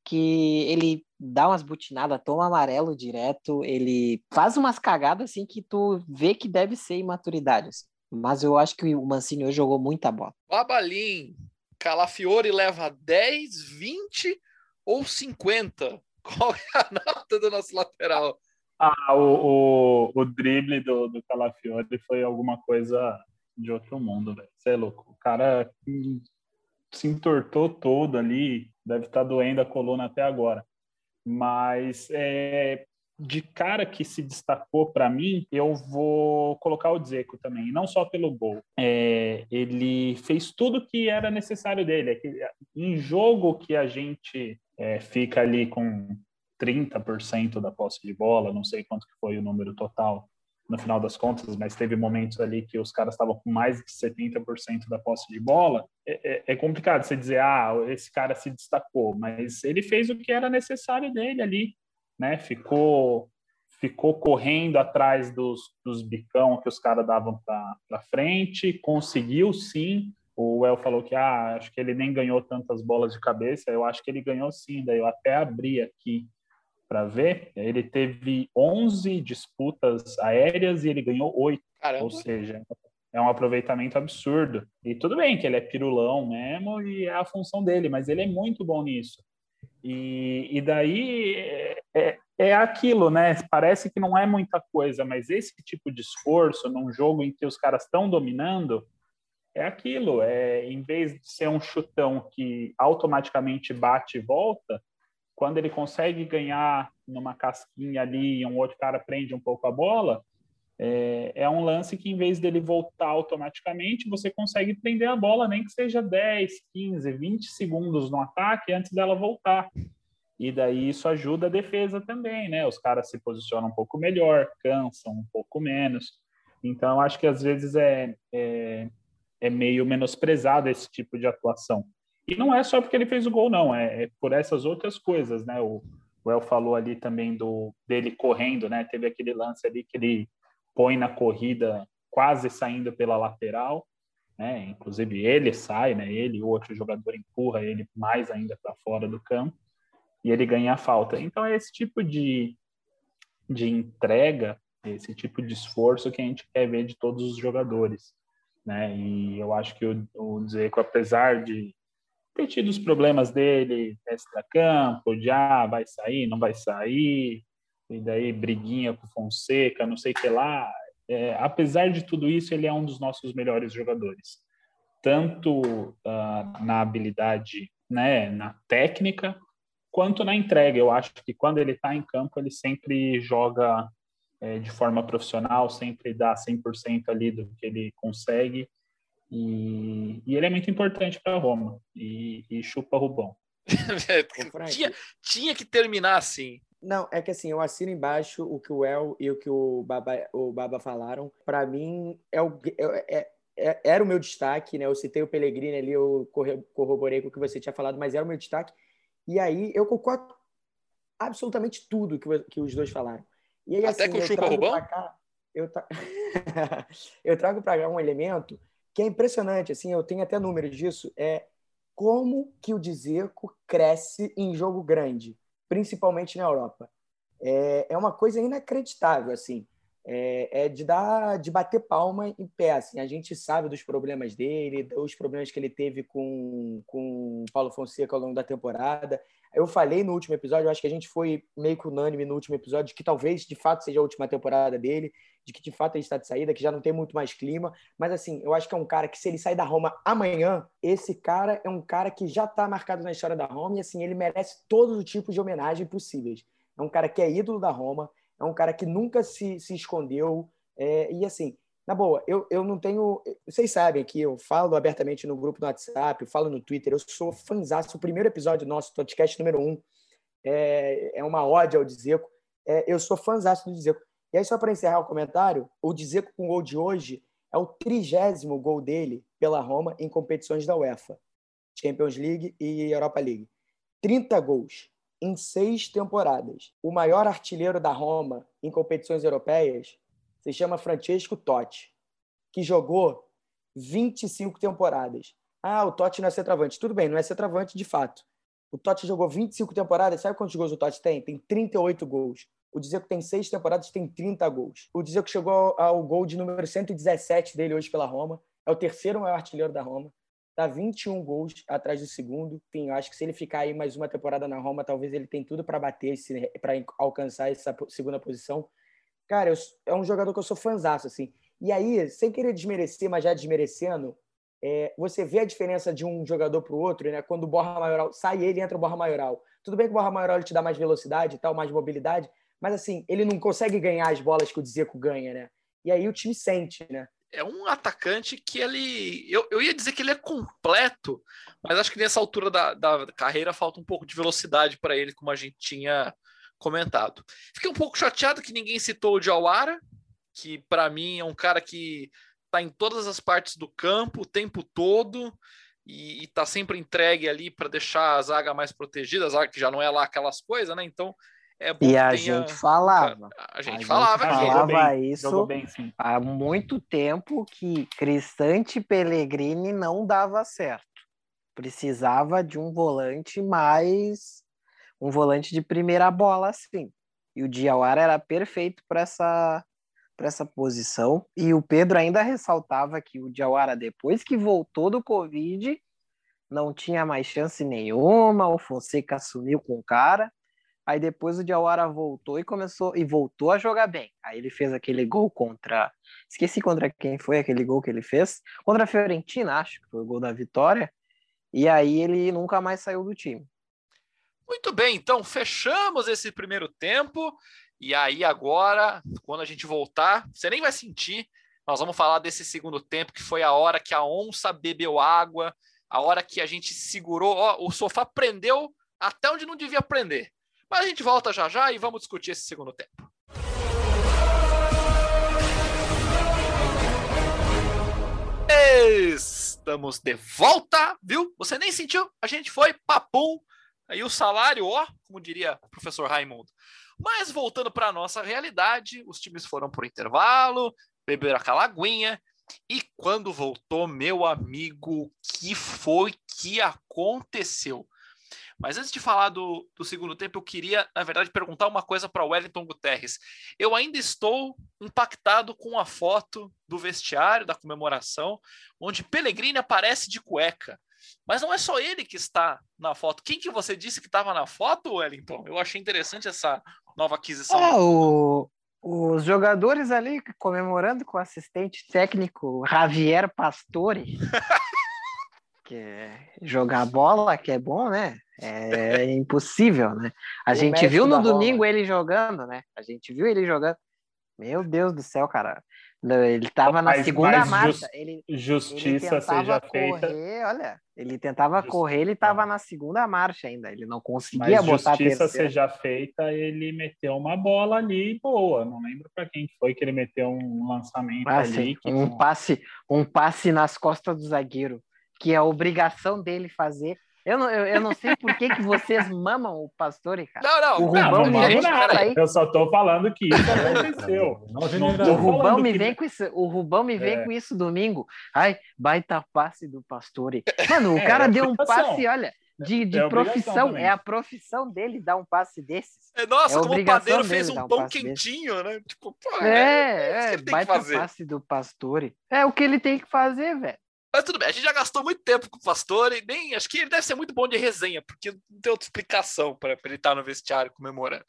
que ele dá umas butinadas, toma amarelo direto, ele faz umas cagadas, assim, que tu vê que deve ser imaturidade, assim. Mas eu acho que o Mancini hoje jogou muita bola. Babalim, Calafiore leva 10, 20 ou 50? Qual é a nota do nosso lateral? Ah, o, o, o drible do, do Calafiore foi alguma coisa de outro mundo, velho. Você é louco. O cara se entortou todo ali, deve estar doendo a coluna até agora. Mas é, de cara que se destacou para mim, eu vou colocar o Dzeko também, não só pelo gol. É, ele fez tudo que era necessário dele. É em jogo que a gente é, fica ali com 30% da posse de bola, não sei quanto que foi o número total no final das contas, mas teve momentos ali que os caras estavam com mais de 70% da posse de bola. É, é, é, complicado você dizer, ah, esse cara se destacou, mas ele fez o que era necessário dele ali, né? Ficou ficou correndo atrás dos, dos bicão que os caras davam para frente, conseguiu sim. O El falou que ah, acho que ele nem ganhou tantas bolas de cabeça. Eu acho que ele ganhou sim. Daí eu até abri aqui para ver. Ele teve 11 disputas aéreas e ele ganhou 8. Caramba. Ou seja, é um aproveitamento absurdo. E tudo bem que ele é pirulão mesmo e é a função dele, mas ele é muito bom nisso. E, e daí é, é, é aquilo, né? Parece que não é muita coisa, mas esse tipo de esforço num jogo em que os caras estão dominando é aquilo. É em vez de ser um chutão que automaticamente bate e volta, quando ele consegue ganhar numa casquinha ali e um outro cara prende um pouco a bola, é, é, um lance que, em vez dele voltar automaticamente, você consegue prender a bola, nem que seja 10, 15, 20 segundos no ataque antes dela voltar. E daí isso ajuda a defesa também, né? Os caras se posicionam um pouco melhor, cansam um pouco menos. Então, acho que às vezes é, é, é meio menosprezado esse tipo de atuação. E não é só porque ele fez o gol, não, é, é por essas outras coisas, né? O, o El falou ali também do dele correndo, né? Teve aquele lance ali que ele põe na corrida quase saindo pela lateral, né? Inclusive ele sai, né? Ele, o outro jogador empurra ele mais ainda para fora do campo e ele ganha a falta. Então é esse tipo de, de entrega, esse tipo de esforço que a gente quer ver de todos os jogadores, né? E eu acho que o, o Zeco, apesar de ter tido os problemas dele extra-campo, de ah, vai sair, não vai sair, e daí briguinha com Fonseca, não sei o que lá. É, apesar de tudo isso, ele é um dos nossos melhores jogadores. tanto uh, na habilidade, né, na técnica, quanto na entrega. Eu acho que quando ele está em campo, ele sempre joga é, de forma profissional, sempre dá 100% ali do que ele consegue. E, e ele é muito importante para Roma. E, e chupa Rubão. (laughs) tinha, tinha que terminar assim. Não, é que assim, eu assino embaixo o que o El e o que o Baba, o Baba falaram. Para mim, é o, é, é, é, era o meu destaque, né? Eu citei o Pellegrini ali, eu corroborei com o que você tinha falado, mas era o meu destaque. E aí eu concordo absolutamente tudo que, que os dois falaram. E aí, Até assim, com o Chupa Rubão? Cá, eu, tra... (laughs) eu trago para cá um elemento que é impressionante, assim, eu tenho até números disso, é como que o Dzeko cresce em jogo grande, principalmente na Europa. É, é uma coisa inacreditável, assim é, é, de dar, de bater palma em pé. Assim. A gente sabe dos problemas dele, dos problemas que ele teve com com Paulo Fonseca ao longo da temporada. Eu falei no último episódio, acho que a gente foi meio que unânime no último episódio, que talvez de fato seja a última temporada dele, de que de fato ele está de saída, que já não tem muito mais clima. Mas assim, eu acho que é um cara que se ele sair da Roma amanhã, esse cara é um cara que já está marcado na história da Roma e assim ele merece todos os tipos de homenagem possíveis. É um cara que é ídolo da Roma, é um cara que nunca se, se escondeu. É, e assim, na boa, eu, eu não tenho. Vocês sabem que eu falo abertamente no grupo do WhatsApp, eu falo no Twitter, eu sou fãzaço. O primeiro episódio nosso, podcast número um, é, é uma ódio ao Dzeko. É, eu sou fãzaço do Dzeko. E aí, só para encerrar o comentário, o Dzeko com o gol de hoje é o trigésimo gol dele pela Roma em competições da UEFA, Champions League e Europa League. 30 gols em seis temporadas. O maior artilheiro da Roma em competições europeias se chama Francesco Totti, que jogou 25 temporadas. Ah, o Totti não é centroavante. Tudo bem, não é centroavante de fato. O Totti jogou 25 temporadas. Sabe quantos gols o Totti tem? Tem 38 gols. O Dzeko tem seis temporadas, tem 30 gols. O Dzeko chegou ao gol de número 117 dele hoje pela Roma. É o terceiro maior artilheiro da Roma. Tá 21 gols atrás do segundo. Enfim, acho que se ele ficar aí mais uma temporada na Roma, talvez ele tenha tudo para bater, para alcançar essa segunda posição. Cara, eu, é um jogador que eu sou fãzaço, assim. E aí, sem querer desmerecer, mas já desmerecendo, é, você vê a diferença de um jogador para o outro, né? Quando o Borra Maioral sai ele, entra o Borra Maioral. Tudo bem que o Borra Maioral te dá mais velocidade e tal, mais mobilidade, mas assim, ele não consegue ganhar as bolas que o Dzeko ganha, né? E aí o time sente, né? É um atacante que ele. Eu, eu ia dizer que ele é completo, mas acho que nessa altura da, da carreira falta um pouco de velocidade para ele, como a gente tinha comentado. Fiquei um pouco chateado que ninguém citou o Jawara, que para mim é um cara que está em todas as partes do campo o tempo todo e está sempre entregue ali para deixar a zaga mais protegida, a zaga que já não é lá aquelas coisas, né? Então é e a gente falava. A gente a falava, gente falava bem, isso bem, há muito tempo que Cristante Pellegrini não dava certo. Precisava de um volante mais um volante de primeira bola assim. E o Diawara era perfeito para essa para essa posição. E o Pedro ainda ressaltava que o Diawara depois que voltou do Covid não tinha mais chance nenhuma, o Fonseca assumiu com o cara Aí depois o Diawara voltou e começou e voltou a jogar bem. Aí ele fez aquele gol contra. Esqueci contra quem foi aquele gol que ele fez. Contra a Fiorentina, acho que foi o gol da vitória. E aí ele nunca mais saiu do time. Muito bem, então fechamos esse primeiro tempo. E aí agora, quando a gente voltar, você nem vai sentir. Nós vamos falar desse segundo tempo, que foi a hora que a onça bebeu água, a hora que a gente segurou. Ó, o sofá prendeu até onde não devia prender. Mas a gente volta já já e vamos discutir esse segundo tempo. Estamos de volta, viu? Você nem sentiu? A gente foi papum. Aí o salário, ó, como diria o professor Raimundo. Mas voltando para a nossa realidade, os times foram por intervalo, beberam aquela aguinha. E quando voltou, meu amigo, que foi que aconteceu? Mas antes de falar do, do segundo tempo, eu queria, na verdade, perguntar uma coisa para o Wellington Guterres. Eu ainda estou impactado com a foto do vestiário, da comemoração, onde Pellegrini aparece de cueca. Mas não é só ele que está na foto. Quem que você disse que estava na foto, Wellington? Eu achei interessante essa nova aquisição. Ah, o, os jogadores ali comemorando com o assistente técnico Javier Pastore. (laughs) que jogar bola, que é bom, né? É impossível, né? A O gente viu no domingo ele jogando, né? A gente viu ele jogando. Meu Deus do céu, cara. Ele tava na segunda marcha. jus- Ele, ele Justiça tentava seja correr, feita. olha. Ele tentava Justiça. correr, ele tava na segunda marcha ainda. Ele não conseguia Mas botar a justiça terceira. seja feita, ele meteu uma bola ali boa. Não lembro para quem foi que ele meteu um lançamento Ah, ali. sim. que Um não- passe, um passe nas costas do zagueiro, que é a obrigação dele fazer. Eu não, eu, eu não sei por que, que vocês mamam o Pastore, cara. Não, não. O não, Rubão gente, aí. Eu só tô falando que isso aconteceu. (laughs) O Rubão falando me que- vem com isso, o Rubão me vem É. com isso domingo. Ai, baita passe do Pastore. Mano, o É, cara é deu um passe, olha, de, de É profissão. também. É a profissão dele dar um passe desses. É, Nossa, É como o padeiro fez um um pão passe desse. quentinho, né? Tipo, pô, é, É, que é, que baita fazer. passe do Pastore. É o que ele tem que fazer, velho. Mas tudo bem, a gente já gastou muito tempo com o Pastor e nem. Acho que ele deve ser muito bom de resenha, porque não tem outra explicação para ele estar no vestiário comemorando.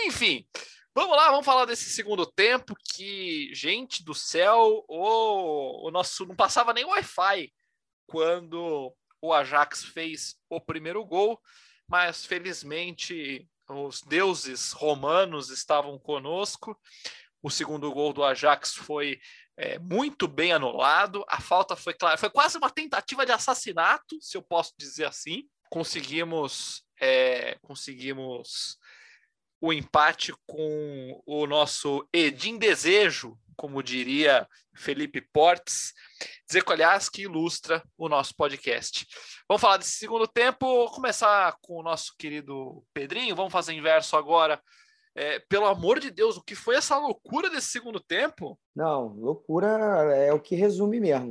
Enfim, vamos lá, vamos falar desse segundo tempo que, gente do céu, o, o nosso não passava nem Wi-Fi quando o Ajax fez o primeiro gol, mas felizmente os deuses romanos estavam conosco. O segundo gol do Ajax foi é, muito bem anulado. A falta foi clara, foi quase uma tentativa de assassinato, se eu posso dizer assim. Conseguimos, é, conseguimos o empate com o nosso Edim Desejo, como diria Felipe Portes. Zeco, aliás, que ilustra o nosso podcast. Vamos falar desse segundo tempo, começar com o nosso querido Pedrinho. Vamos fazer inverso agora. É, pelo amor de Deus, o que foi essa loucura desse segundo tempo? Não, loucura é o que resume mesmo.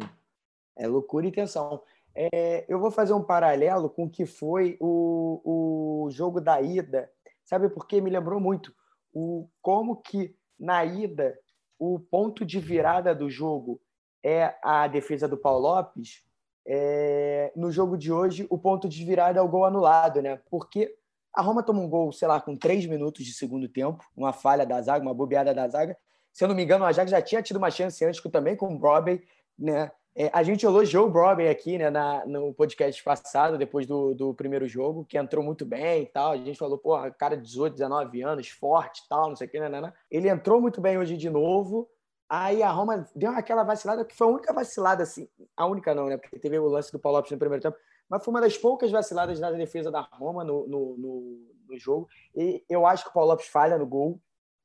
É loucura e tensão. É, eu vou fazer um paralelo com o que foi o, o jogo da ida. Sabe por quê? Me lembrou muito o como que na ida o ponto de virada do jogo é a defesa do Paulo Lopes. É, no jogo de hoje, o ponto de virada é o gol anulado, né? Porque a Roma toma um gol, sei lá, com três minutos de segundo tempo, uma falha da zaga, uma bobeada da zaga. Se eu não me engano, o Ajax já tinha tido uma chance antes também com o Broby, né? É, a gente elogiou o Broby aqui né, na, no podcast passado, depois do, do primeiro jogo, que entrou muito bem e tal. A gente falou, pô, cara de 18, 19 anos, forte e tal, não sei o que, né, né, né. Ele entrou muito bem hoje de novo. Aí a Roma deu aquela vacilada, que foi a única vacilada, assim, a única não, né? Porque teve o lance do Paulo Lopes no primeiro tempo, mas foi uma das poucas vaciladas da defesa da Roma no, no, no, no jogo. E eu acho que o Paulo Lopes falha no gol.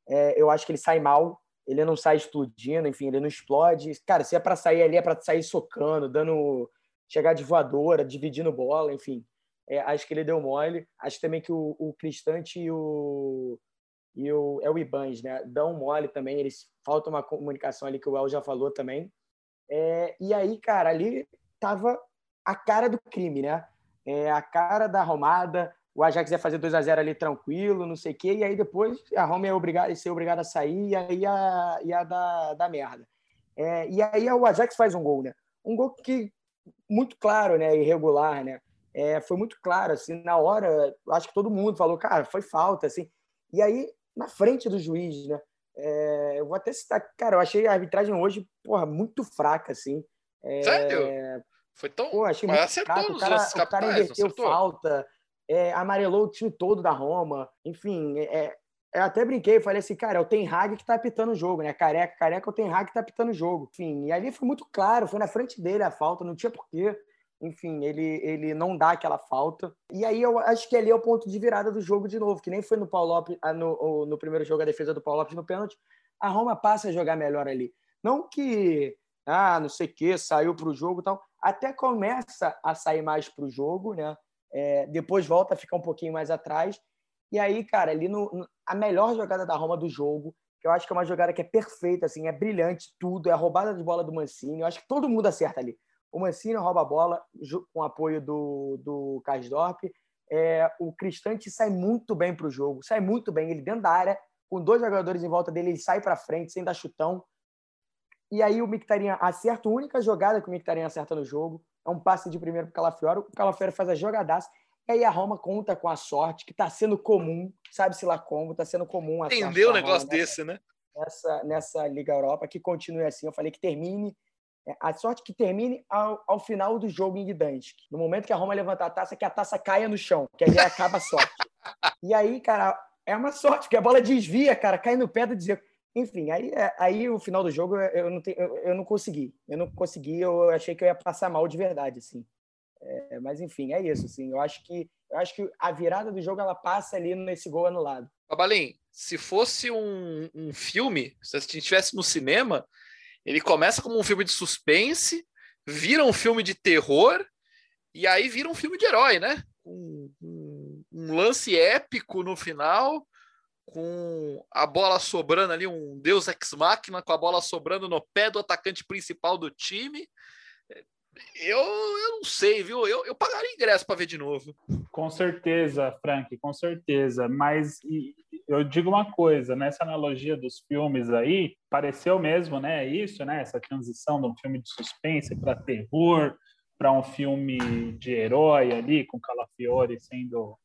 É, eu acho que ele sai mal ele não sai explodindo, enfim, ele não explode. Cara, se é para sair ali, é para sair socando, dando. chegar de voadora, dividindo bola, enfim. É, acho que ele deu mole. Acho também que o, o Cristante e o. E o, é o Ibans, né? Dão mole também. Eles falta uma comunicação ali que o El já falou também. É, e aí, cara, ali tava a cara do crime, né? É, a cara da arrumada, o Ajax ia fazer 2 a 0 ali tranquilo, não sei o quê, e aí depois a Roma ia, obrigado, ia ser obrigada a sair e aí ia, ia dar, dar merda. É, e aí o Ajax faz um gol, né? Um gol que muito claro, né? Irregular, né? É, foi muito claro, assim, na hora, acho que todo mundo falou, cara, foi falta, assim. E aí, na frente do juiz, né? É, eu vou até citar, cara, eu achei a arbitragem hoje, porra, muito fraca, assim. É, Sério? Foi tão. Pô, achei Mas acertou fraco. O nos cara, lances o cara capitais, não inverteu acertou? falta, é, amarelou o time todo da Roma. Enfim, é, eu até brinquei, falei assim, cara, é o Ten Hag que tá apitando o jogo, né? Careca, careca, é o Ten Hag que tá apitando o jogo. Enfim, e ali foi muito claro, foi na frente dele a falta, não tinha porquê. Enfim, ele, ele não dá aquela falta. E aí eu acho que ali é o ponto de virada do jogo de novo, que nem foi no Paulo Lopes, ah, no, no primeiro jogo a defesa do Paulo Lopes no pênalti. A Roma passa a jogar melhor ali. Não que, ah, não sei o quê, saiu para o jogo e tal. Até começa a sair mais para o jogo, né? É, depois volta a ficar um pouquinho mais atrás. E aí, cara, ali no, no- a melhor jogada da Roma do jogo, que eu acho que é uma jogada que é perfeita, assim, é brilhante tudo, é a roubada de bola do Mancini. Eu acho que todo mundo acerta ali. O Mancini rouba a bola com apoio do, do Kasdorp. É, o Cristante sai muito bem para o jogo, sai muito bem. Ele dentro da área, com dois jogadores em volta dele, ele sai para frente, sem dar chutão. E aí o Mictarian acerta a única jogada que o Mictarian acerta no jogo. É um passe de primeiro para o Calafiori. O Calafiori faz a jogadaça. E aí a Roma conta com a sorte, que está sendo comum, sabe-se lá como, está sendo comum a sorte Entendeu um Roma negócio nessa- desse, né? nessa, nessa Liga Europa, que continue assim. Eu falei que termine É, a sorte que termine ao, ao final do jogo em Gdansk. No momento que a Roma levantar a taça, que a taça caia no chão, que aí acaba a sorte. (laughs) e aí, cara, é uma sorte, porque a bola desvia, cara, cai no pé do dizer. Enfim, aí, é, aí o final do jogo eu não, tenho, eu, eu não consegui. Eu não consegui, eu achei que eu ia passar mal de verdade, assim. É, mas enfim, é isso, assim. Eu acho que eu acho que a virada do jogo ela passa ali nesse gol anulado. Babalim, se fosse um, um filme, se a gente estivesse no cinema, ele começa como um filme de suspense, vira um filme de terror e aí vira um filme de herói, né? Um, um, um lance épico no final, com a bola sobrando ali, um Deus ex machina com a bola sobrando no pé do atacante principal do time. Eu, eu não sei, viu? Eu, eu pagaria ingresso para ver de novo. Com certeza, Frank, com certeza. Mas eu digo uma coisa, nessa analogia dos filmes aí, pareceu mesmo, né? Isso, né? Essa transição de um filme de suspense para terror, para um filme de herói ali, com Calafiore sendo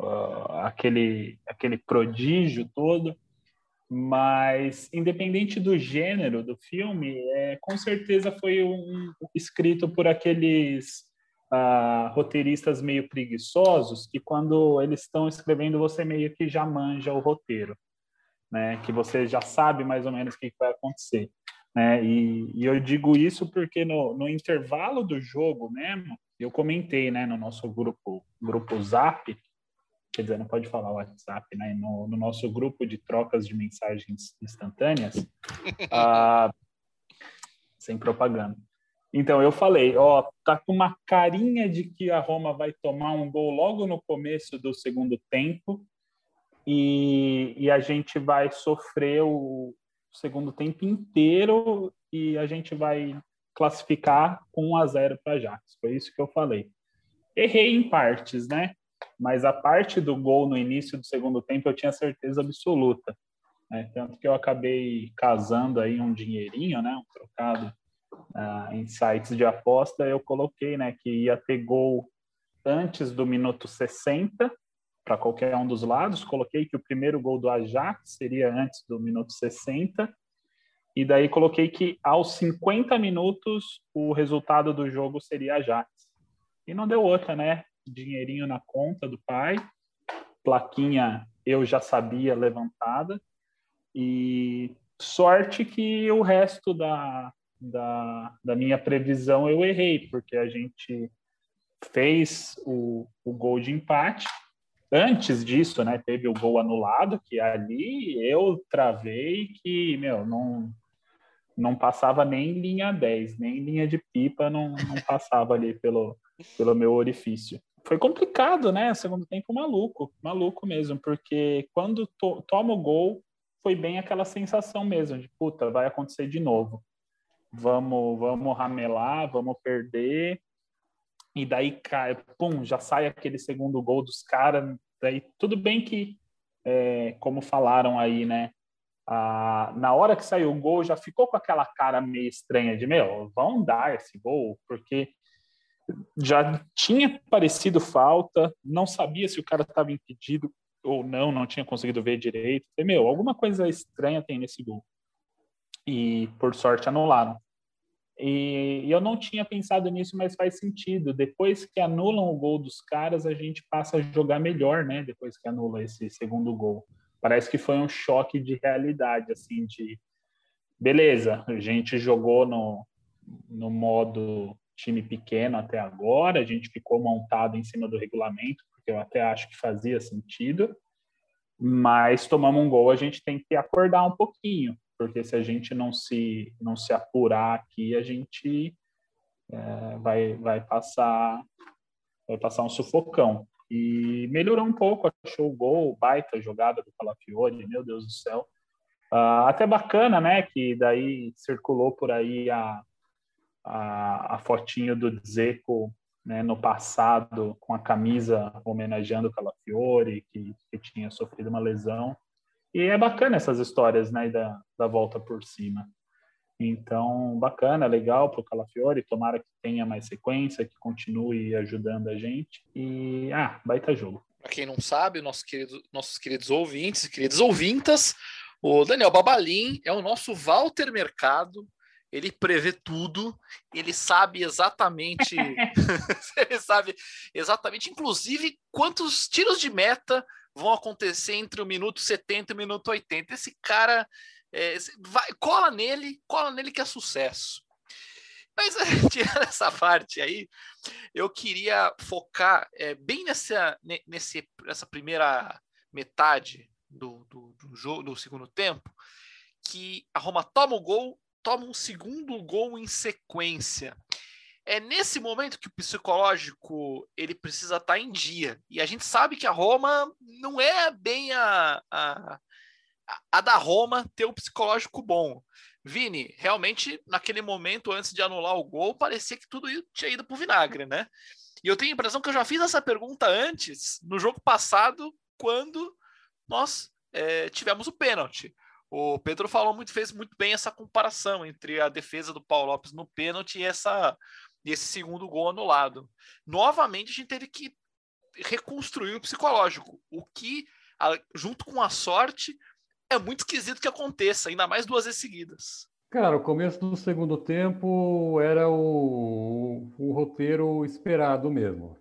uh, aquele, aquele prodígio todo mas independente do gênero do filme, é, com certeza foi um, escrito por aqueles uh, roteiristas meio preguiçosos que quando eles estão escrevendo você meio que já manja o roteiro, né? Que você já sabe mais ou menos o que vai acontecer, né? E, e eu digo isso porque no, no intervalo do jogo mesmo, eu comentei, né, no nosso grupo grupo Zap quer dizer, não pode falar WhatsApp, né? No, no nosso grupo de trocas de mensagens instantâneas, uh, (laughs) sem propaganda. Então, eu falei, ó, tá com uma carinha de que a Roma vai tomar um gol logo no começo do segundo tempo e, e a gente vai sofrer o segundo tempo inteiro e a gente vai classificar com 1 a 0 para Ajax. Foi isso que eu falei. Errei em partes, né? Mas a parte do gol no início do segundo tempo eu tinha certeza absoluta. Né? Tanto que eu acabei casando aí um dinheirinho, né? um trocado uh, em sites de aposta, eu coloquei né, que ia ter gol antes do minuto 60 para qualquer um dos lados. Coloquei que o primeiro gol do Ajax seria antes do minuto 60. E daí coloquei que aos 50 minutos o resultado do jogo seria Ajax. E não deu outra, né? Dinheirinho na conta do pai, plaquinha eu já sabia levantada, e sorte que o resto da, da, da minha previsão eu errei, porque a gente fez o, o gol de empate. Antes disso, né, teve o gol anulado, que ali eu travei que, meu, não, não passava nem linha 10, nem linha de pipa, não, não passava ali pelo, pelo meu orifício foi complicado, né? Segundo tempo maluco, maluco mesmo, porque quando to toma o gol, foi bem aquela sensação mesmo de puta, vai acontecer de novo. Vamos, vamos ramelar, vamos perder. E daí cai, pum, já sai aquele segundo gol dos caras. Daí tudo bem que, é, como falaram aí, né? Ah, na hora que saiu o gol, já ficou com aquela cara meio estranha de meu, vão dar esse gol, porque já tinha parecido falta, não sabia se o cara estava impedido ou não, não tinha conseguido ver direito. Falei, meu, alguma coisa estranha tem nesse gol. E, por sorte, anularam. E, e eu não tinha pensado nisso, mas faz sentido. Depois que anulam o gol dos caras, a gente passa a jogar melhor, né? Depois que anula esse segundo gol. Parece que foi um choque de realidade, assim, de... Beleza, a gente jogou no, no modo time pequeno até agora, a gente ficou montado em cima do regulamento, porque eu até acho que fazia sentido, mas tomamos um gol, a gente tem que acordar um pouquinho, porque se a gente não se, não se apurar aqui, a gente é, vai, vai, passar, vai passar um sufocão. E melhorou um pouco, achou o gol, baita jogada do Calafiore, meu Deus do céu. Uh, até bacana, né, que daí circulou por aí a, a, a fotinho do Dzeko né, no passado com a camisa homenageando o Calafiore, que, que tinha sofrido uma lesão. E é bacana essas histórias né, da, da volta por cima. Então, bacana, legal para o Calafiore. Tomara que tenha mais sequência, que continue ajudando a gente. E, ah, baita jogo. Para quem não sabe, nosso querido, nossos queridos ouvintes e queridas ouvintas, o Daniel Babalim é o nosso Walter Mercado ele prevê tudo, ele sabe exatamente, (laughs) (laughs) ele sabe exatamente, inclusive, quantos tiros de meta vão acontecer entre o minuto 70 e o minuto 80. Esse cara é, vai, cola nele, cola nele que é sucesso. Mas (laughs) tirando essa parte aí, eu queria focar é, bem nessa, nesse, nessa primeira metade do, do, do jogo, do segundo tempo, que a Roma toma o gol, toma um segundo gol em sequência. É nesse momento que o psicológico ele precisa estar tá em dia. E a gente sabe que a Roma não é bem a, a, a da Roma ter um psicológico bom. Vini, realmente, naquele momento, antes de anular o gol, parecia que tudo tinha ido para o vinagre, né? E eu tenho a impressão que eu já fiz essa pergunta antes, no jogo passado, quando nós é, tivemos o pênalti. O Pedro falou muito, fez muito bem essa comparação entre a defesa do Paulo Lopes no pênalti e essa, esse segundo gol anulado. Novamente, a gente teve que reconstruir o psicológico, o que, junto com a sorte, é muito esquisito que aconteça, ainda mais duas vezes seguidas. Cara, o começo do segundo tempo era o, o roteiro esperado mesmo.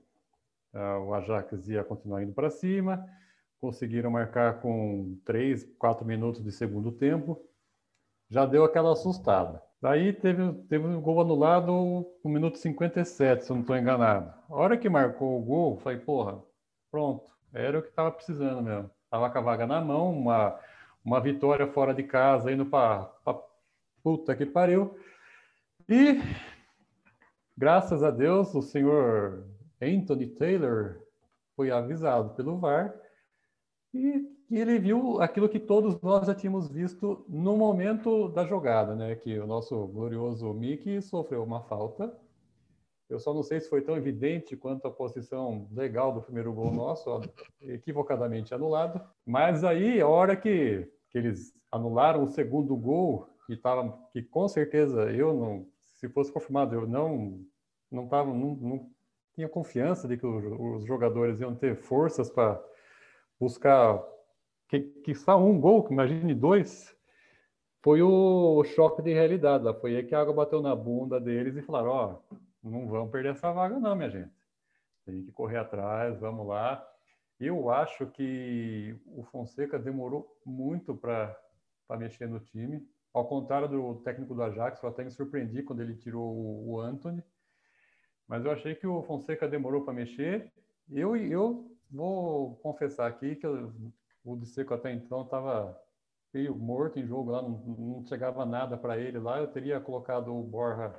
Ah, o Ajax ia continuar indo para cima, conseguiram marcar com 3, 4 minutos de segundo tempo, já deu aquela assustada. Daí teve, teve um gol anulado no minuto 57, se eu não estou enganado. A hora que marcou o gol, falei, porra, pronto, era o que estava precisando mesmo. Tava com a vaga na mão, uma, uma vitória fora de casa, indo para puta que pariu. E, graças a Deus, o senhor Anthony Taylor foi avisado pelo VAR e, e, ele viu aquilo que todos nós já tínhamos visto no momento da jogada, né? Que o nosso glorioso Mickey sofreu uma falta. Eu só não sei se foi tão evidente quanto a posição legal do primeiro gol nosso, equivocadamente anulado. Mas aí, a hora que, que eles anularam o segundo gol, que, tava, que com certeza eu não, se fosse confirmado, eu não não tava, não, não tinha confiança de que os jogadores iam ter forças para buscar que, que só um gol, imagine dois, foi o choque de realidade. Lá foi aí que a água bateu na bunda deles e falaram: Ó, oh, não vamos perder essa vaga, não, minha gente. Tem que correr atrás, vamos lá. Eu acho que o Fonseca demorou muito para mexer no time. Ao contrário do técnico do Ajax, eu até me surpreendi quando ele tirou o, Anthony. Mas eu achei que o Fonseca demorou para mexer. Eu, eu Vou confessar aqui que eu, o Disseco até então estava meio morto em jogo lá, não, não chegava nada para ele lá. Eu teria colocado o Borja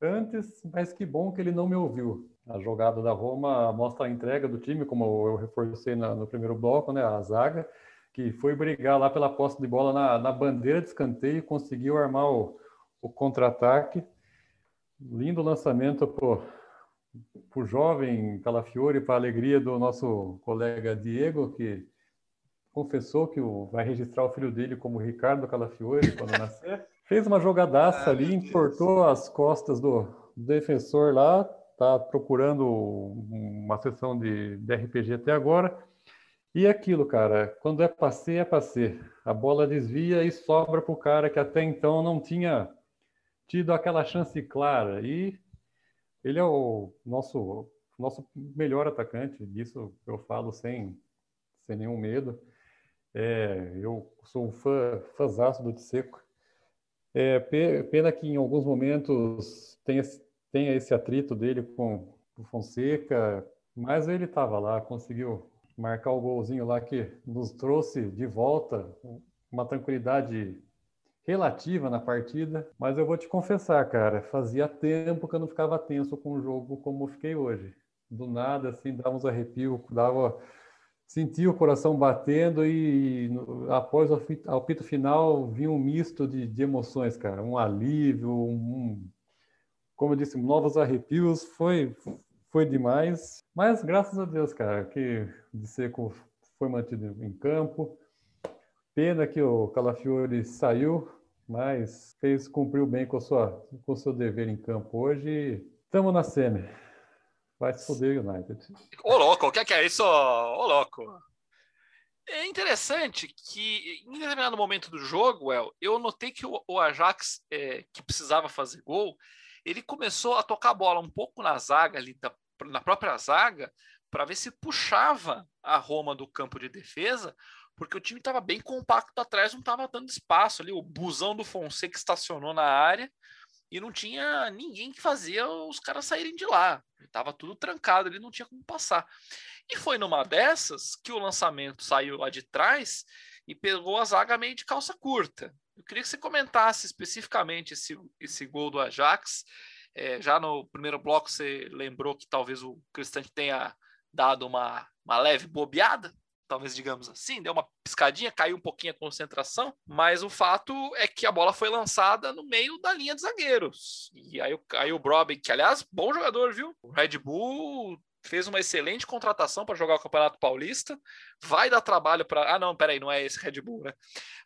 antes, mas que bom que ele não me ouviu. A jogada da Roma mostra a entrega do time, como eu reforcei na, no primeiro bloco, né, a zaga, que foi brigar lá pela posse de bola na, na bandeira de escanteio conseguiu armar o, o contra-ataque. Lindo lançamento pô, para o jovem Calafiore, para a alegria do nosso colega Diego, que confessou que o, vai registrar o filho dele como Ricardo Calafiore quando nascer. (laughs) Fez uma jogadaça ah, ali, importou as costas do, do defensor lá, tá procurando uma sessão de, de RPG até agora. E aquilo, cara, quando é passe, é passe. A bola desvia e sobra para o cara que até então não tinha tido aquela chance clara. E ele é o nosso, nosso melhor atacante, disso eu falo sem, sem nenhum medo. É, eu sou um fã, fãzaço do Tseco. É, pena que em alguns momentos tenha, tenha esse atrito dele com o Fonseca, mas ele estava lá, conseguiu marcar o golzinho lá que nos trouxe de volta uma tranquilidade relativa na partida, mas eu vou te confessar, cara, fazia tempo que eu não ficava tenso com o jogo como eu fiquei hoje. Do nada, assim, dava uns arrepios, dava, sentia o coração batendo e após o apito final vinha um misto de, de emoções, cara, um alívio, um, como eu disse, novos arrepios, foi foi demais, mas graças a Deus, cara, que de Seco foi mantido em campo, Pena que o Calafiore saiu, mas fez cumpriu bem com, sua, com seu dever em campo hoje. Estamos na semi. Vai se foder United. Ô, louco, o que é, que é isso? Ô, louco. É interessante que em determinado momento do jogo, El, eu notei que o, o Ajax, é, que precisava fazer gol, ele começou a tocar a bola um pouco na zaga ali, da, na própria zaga, para ver se puxava a Roma do campo de defesa, porque o time estava bem compacto atrás, não estava dando espaço ali. O busão do Fonseca estacionou na área e não tinha ninguém que fazia os caras saírem de lá. Estava tudo trancado, ele não tinha como passar. E foi numa dessas que o lançamento saiu lá de trás e pegou a zaga meio de calça curta. Eu queria que você comentasse especificamente esse, esse gol do Ajax. É, já no primeiro bloco você lembrou que talvez o Cristante tenha dado uma, uma leve bobeada talvez digamos assim, deu uma piscadinha, caiu um pouquinho a concentração, mas o fato é que a bola foi lançada no meio da linha de zagueiros. E aí, aí o Broby, que aliás, bom jogador, viu? O Red Bull fez uma excelente contratação para jogar o Campeonato Paulista, vai dar trabalho para. Ah, não, peraí, não é esse Red Bull, né?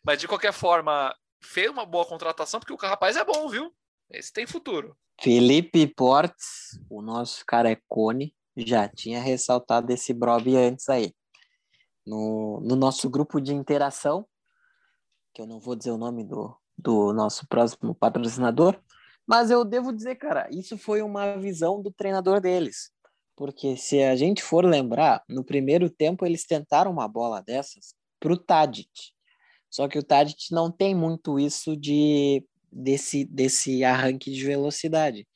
Mas de qualquer forma, fez uma boa contratação, porque o rapaz é bom, viu? Esse tem futuro. Felipe Portes, o nosso cara é cone, já tinha ressaltado esse Broby antes aí no, no nosso grupo de interação, que eu não vou dizer o nome do, do nosso próximo patrocinador, mas eu devo dizer, cara, isso foi uma visão do treinador deles. Porque se a gente for lembrar, no primeiro tempo eles tentaram uma bola dessas para o Tadic. Só que o Tadic não tem muito isso de desse, desse arranque de velocidade.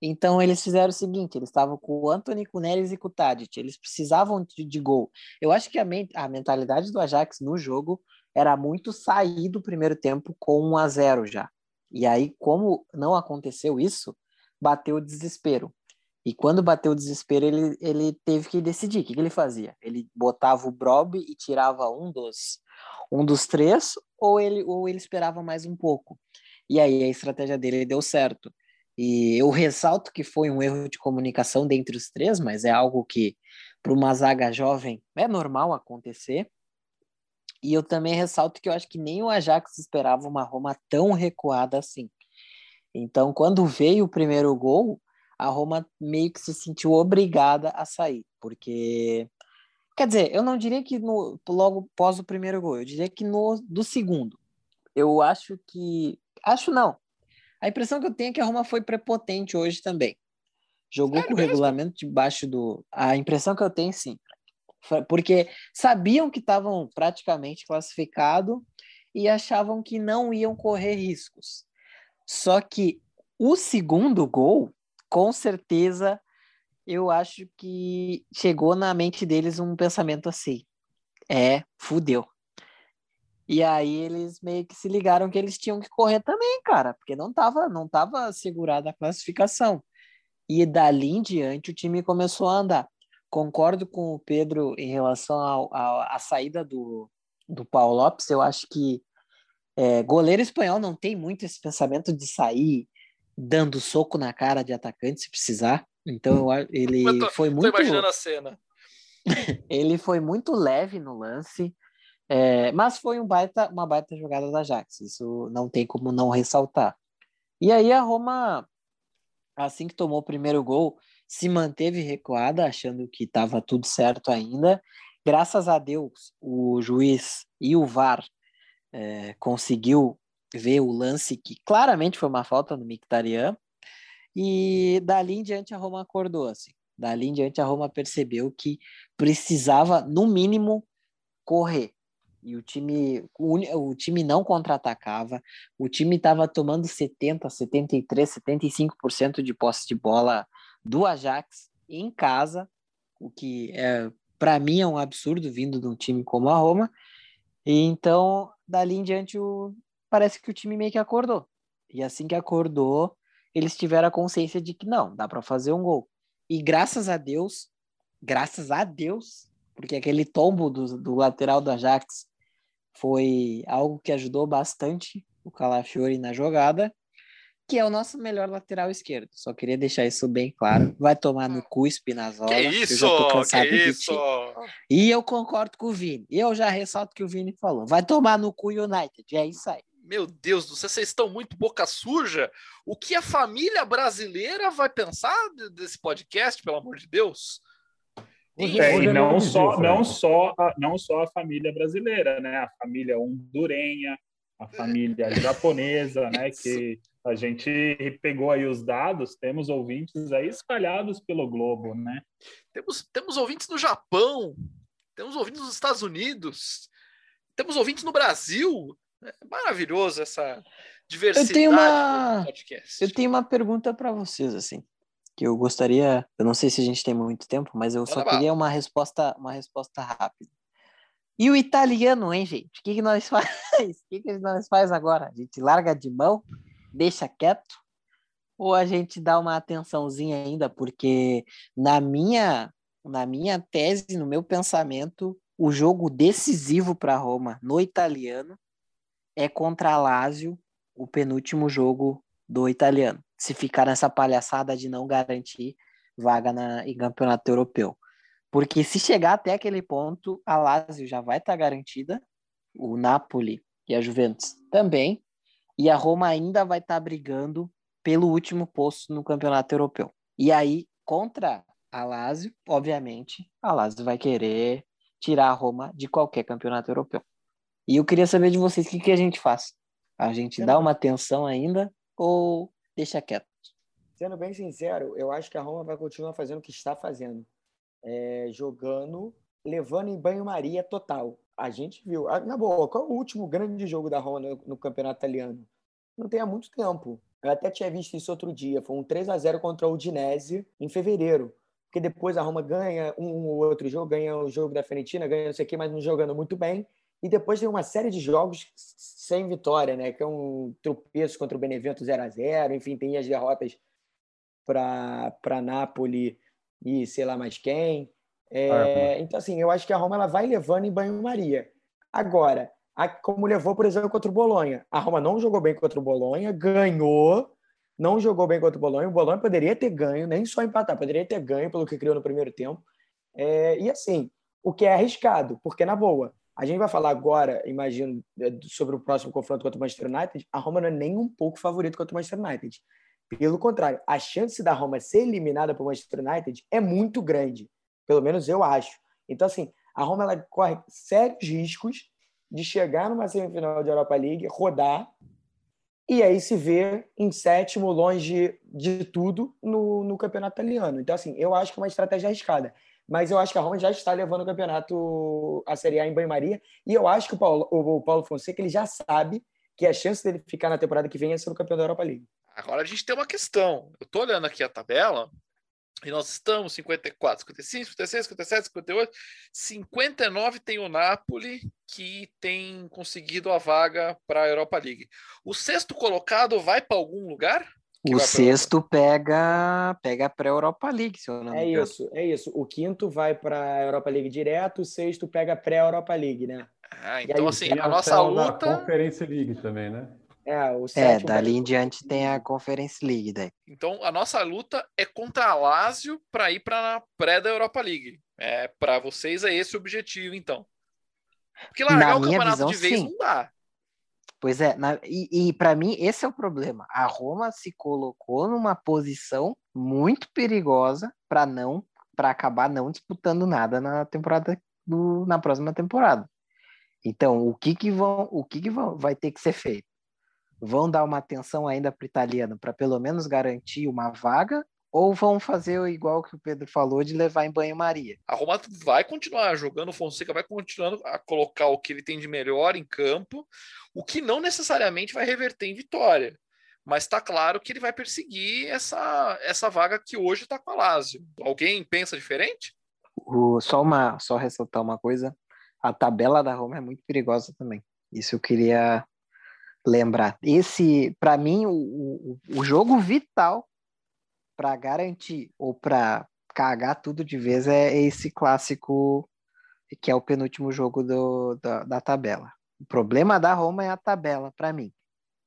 Então eles fizeram o seguinte: eles estavam com o Anthony, com o Neres e com o Tadic. Eles precisavam de, de gol. Eu acho que a, men a mentalidade do Ajax no jogo era muito sair do primeiro tempo com 1 a 0 já. E aí, como não aconteceu isso, bateu o desespero. E quando bateu o desespero, ele, ele teve que decidir. O que, que ele fazia? Ele botava o Brob e tirava um dos, um dos três, ou ele, ou ele esperava mais um pouco. E aí a estratégia dele deu certo. E eu ressalto que foi um erro de comunicação dentre os três, mas é algo que, para uma zaga jovem, é normal acontecer. E eu também ressalto que eu acho que nem o Ajax esperava uma Roma tão recuada assim. Então, quando veio o primeiro gol, a Roma meio que se sentiu obrigada a sair, porque quer dizer, eu não diria que no, logo pós o primeiro gol, eu diria que no do segundo. Eu acho que acho não. A impressão que eu tenho é que a Roma foi prepotente hoje também. Jogou com o regulamento debaixo do. A impressão que eu tenho, sim. Porque sabiam que estavam praticamente classificados e achavam que não iam correr riscos. Só que o segundo gol, com certeza, eu acho que chegou na mente deles um pensamento assim: é, fudeu. E aí eles meio que se ligaram que eles tinham que correr também, cara, porque não tava, não tava segurada a classificação. E dali em diante o time começou a andar. Concordo com o Pedro em relação à saída do, do Paulo Lopes. Eu acho que é, goleiro espanhol não tem muito esse pensamento de sair dando soco na cara de atacante se precisar. Então ele tô, foi muito. Tô imaginando a cena. (laughs) ele foi muito leve no lance. É, mas foi um baita, uma baita jogada da Ajax, isso não tem como não ressaltar. E aí a Roma, assim que tomou o primeiro gol, se manteve recuada, achando que estava tudo certo ainda. Graças a Deus, o juiz e o VAR é, conseguiu ver o lance que claramente foi uma falta no Mictarian. E dali em diante a Roma acordou assim. Dali em diante a Roma percebeu que precisava, no mínimo, correr e o time, o, time não contra-atacava, o time estava tomando 70, 73, 75% de posse de bola do Ajax em casa, o que é para mim é um absurdo vindo de um time como a Roma. E então, dali em diante, o, parece que o time meio que acordou. E assim que acordou, eles tiveram a consciência de que não, dá para fazer um gol. E graças a Deus, graças a Deus, porque aquele tombo do, do lateral do Ajax foi algo que ajudou bastante o Calafiori na jogada, que é o nosso melhor lateral esquerdo. Só queria deixar isso bem claro. Vai tomar no cu Spinazzola. Que isso? Eu já tô cansado que isso? E eu concordo com o Vini. Eu já ressalto que o Vini falou. Vai tomar no cu United. É isso aí. Meu Deus do céu, vocês estão muito boca suja. O que a família brasileira vai pensar desse podcast, pelo amor de Deus? Hoje- É, hoje e é não só, não, Fred. só a, não só a família brasileira, né? A família hondurenha, a família japonesa, né? (laughs) Que a gente pegou aí os dados, temos ouvintes aí espalhados pelo globo, né? Temos, temos ouvintes no Japão, temos ouvintes nos Estados Unidos, temos ouvintes no Brasil. É maravilhoso essa diversidade tenho uma-. Eu tenho uma pergunta para vocês, assim, que eu gostaria. Eu não sei se a gente tem muito tempo, mas eu só queria uma resposta, uma resposta rápida. E o italiano, hein, gente? O que, que nós (laughs) faz? O que, que nós faz agora? A gente larga de mão, deixa quieto, ou a gente dá uma atençãozinha ainda? Porque na minha, na minha tese, no meu pensamento, o jogo decisivo para Roma no italiano é contra a Lazio o penúltimo jogo do italiano. Se ficar nessa palhaçada de não garantir vaga na, em campeonato europeu. Porque se chegar até aquele ponto, a Lazio já vai estar garantida, o Napoli e a Juventus também, e a Roma ainda vai estar brigando pelo último posto no campeonato europeu. E aí, contra a Lazio, obviamente, a Lazio vai querer tirar a Roma de qualquer campeonato europeu. E eu queria saber de vocês o que, que a gente faz. A gente dá uma atenção ainda ou deixa quieto? Sendo bem sincero, eu acho que a Roma vai continuar fazendo o que está fazendo. É, jogando, levando em banho-maria total. A gente viu. ah, Na boa, qual é o último grande jogo da Roma no, no campeonato italiano? Não tem há muito tempo. Eu até tinha visto isso outro dia. Foi um 3 a 0 contra o Udinese em fevereiro. Porque depois a Roma ganha um ou outro jogo, ganha o jogo da Fiorentina, ganha não sei o quê, mas não jogando muito bem. E depois tem uma série de jogos sem vitória, né? Que é um tropeço contra o Benevento 0 a 0 Enfim, tem as derrotas para Napoli e sei lá mais quem. É, então, assim, eu acho que a Roma ela vai levando em banho-maria. Agora, a- como levou, por exemplo, contra o Bolonha. A Roma não jogou bem contra o Bolonha, ganhou, não jogou bem contra o Bolonha. O Bolonha poderia ter ganho, nem só empatar, poderia ter ganho pelo que criou no primeiro tempo. É, e assim, o que é arriscado, porque na boa, a gente vai falar agora, imagino, é, sobre o próximo confronto contra o Manchester United. A Roma não é nem um pouco favorito contra o Manchester United. Pelo contrário, a chance da Roma ser eliminada pelo Manchester United é muito grande. Pelo menos eu acho. Então, assim, a Roma ela corre sérios riscos de chegar numa semifinal de Europa League, rodar e aí se ver em sétimo, longe de tudo, no, no campeonato italiano. Então, assim, eu acho que é uma estratégia arriscada. Mas eu acho que a Roma já está levando o campeonato a Série A em banho-maria. E eu acho que o Paulo, o Paulo Fonseca ele já sabe que a chance dele ficar na temporada que vem é ser o campeão da Europa League. Agora a gente tem uma questão. Eu tô olhando aqui a tabela e nós estamos 54, 55, 56, 57, 58, 59 tem o Napoli que tem conseguido a vaga para a Europa League. O sexto colocado vai para algum lugar? O pra sexto pega pega para Europa League, se eu não me É engano. isso, é isso. O quinto vai para a Europa League direto, o sexto pega pré-Europa League, né? Ah, então aí, assim, a nossa da luta, Conference League também, né? É, o É, sétimo dali vai- em diante tem a Conference League daí. então a nossa luta é contra a Lazio para ir para a pré da Europa League. É, para vocês é esse o objetivo, então. Porque largar Na o campeonato visão, de vez sim. não dá. Pois é, na- e, e para mim esse é o problema. A Roma se colocou numa posição muito perigosa para não para acabar não disputando nada na temporada do, na próxima temporada. Então, o que que vão, o que que vão, vai ter que ser feito? Vão dar uma atenção ainda para o italiano para pelo menos garantir uma vaga ou vão fazer o igual que o Pedro falou de levar em banho-maria? A Roma vai continuar jogando, o Fonseca vai continuando a colocar o que ele tem de melhor em campo, o que não necessariamente vai reverter em vitória. Mas está claro que ele vai perseguir essa, essa vaga que hoje está com a Lazio. Alguém pensa diferente? O- só uma, só ressaltar uma coisa, a tabela da Roma é muito perigosa também. Isso eu queria lembrar. Esse, para mim, o, o, o jogo vital para garantir ou para cagar tudo de vez é esse clássico que é o penúltimo jogo do, da, da tabela. O problema da Roma é a tabela, para mim.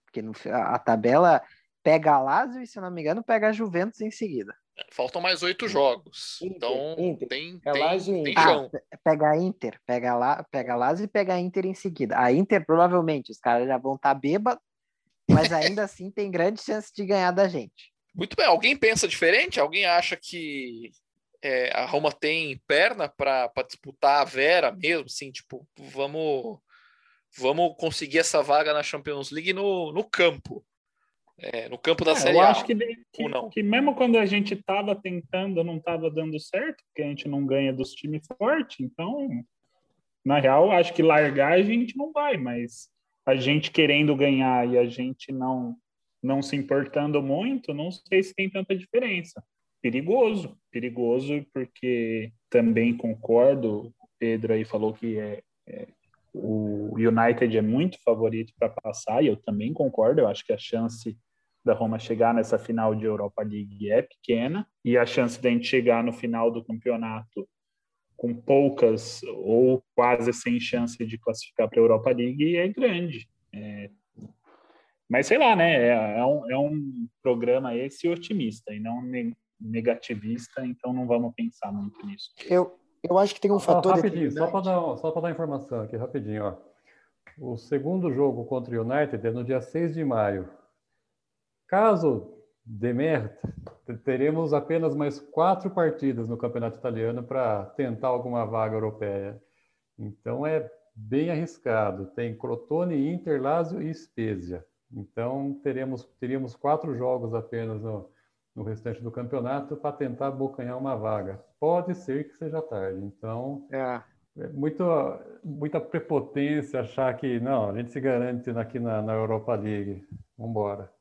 Porque no, a, a tabela pega a Lazio e, se não me engano, pega a Juventus em seguida. Faltam mais oito jogos. Inter, então Inter. tem, É tem, Lazio e tem Inter. chão. Ah, pega a Inter, pega lá, pega a Lazio e pega a Inter em seguida. A Inter, provavelmente, os caras já vão estar bêbados, mas ainda assim tem grande chance de ganhar da gente. Muito bem. Alguém pensa diferente? Alguém acha que é, a Roma tem perna para disputar a Vera mesmo, assim, tipo, vamos vamos conseguir essa vaga na Champions League no, no campo. É, no campo da É, Série eu A. acho que, que, não? que mesmo quando a gente estava tentando, não estava dando certo, porque a gente não ganha dos times fortes, então, na real, acho que largar a gente não vai, mas a gente querendo ganhar e a gente não, não se importando muito, não sei se tem tanta diferença. Perigoso, perigoso, porque também concordo, Pedro aí falou que é, é o United é muito favorito para passar, e eu também concordo, eu acho que a chance da Roma chegar nessa final de Europa League é pequena e a chance da gente chegar no final do campeonato com poucas ou quase sem chance de classificar para a Europa League é grande. É, mas sei lá, né? É, é, um, é um programa esse otimista e não ne- negativista, então não vamos pensar muito nisso. Eu, eu acho que tem um Ó, fator rapidinho, só para determinante. dar, só para dar informação aqui, rapidinho, ó. O segundo jogo contra o United é no dia 6 de maio. Caso dê merda, te- teremos apenas mais quatro partidas no campeonato italiano para tentar alguma vaga europeia. Então é bem arriscado. Tem Crotone, Inter, Lazio e Spezia. Então teremos teríamos quatro jogos apenas no, no restante do campeonato para tentar abocanhar uma vaga. Pode ser que seja tarde. Então É. é muito, muita prepotência achar que não, a gente se garante aqui na, na Europa League. Vamos embora.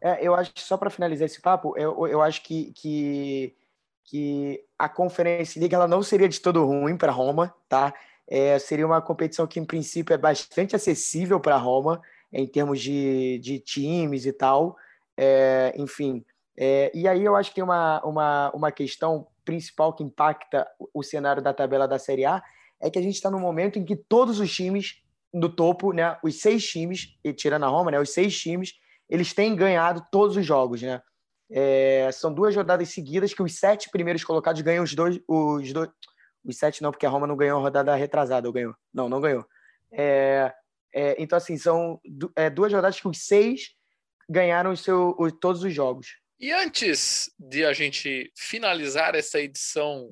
É, eu acho que só para finalizar esse papo, eu, eu acho que, que, que a Conference League ela não seria de todo ruim para Roma, tá? É, seria uma competição que, em princípio, é bastante acessível para Roma, em termos de, de times e tal. É, enfim, é, e aí eu acho que tem uma, uma, uma questão principal que impacta o- cenário da tabela da Série A, é que a gente está num momento em que todos os times do topo, né, os seis times, e tirando a Roma, né, os seis times, eles têm ganhado todos os jogos, né? É, são duas rodadas seguidas que os sete primeiros colocados ganham os dois, os dois, os sete não, porque a Roma não ganhou a rodada retrasada, ou ganhou? Não, não ganhou. É, é, então assim são é, duas rodadas que os seis ganharam o seu, o- todos os jogos. E antes de a gente finalizar essa edição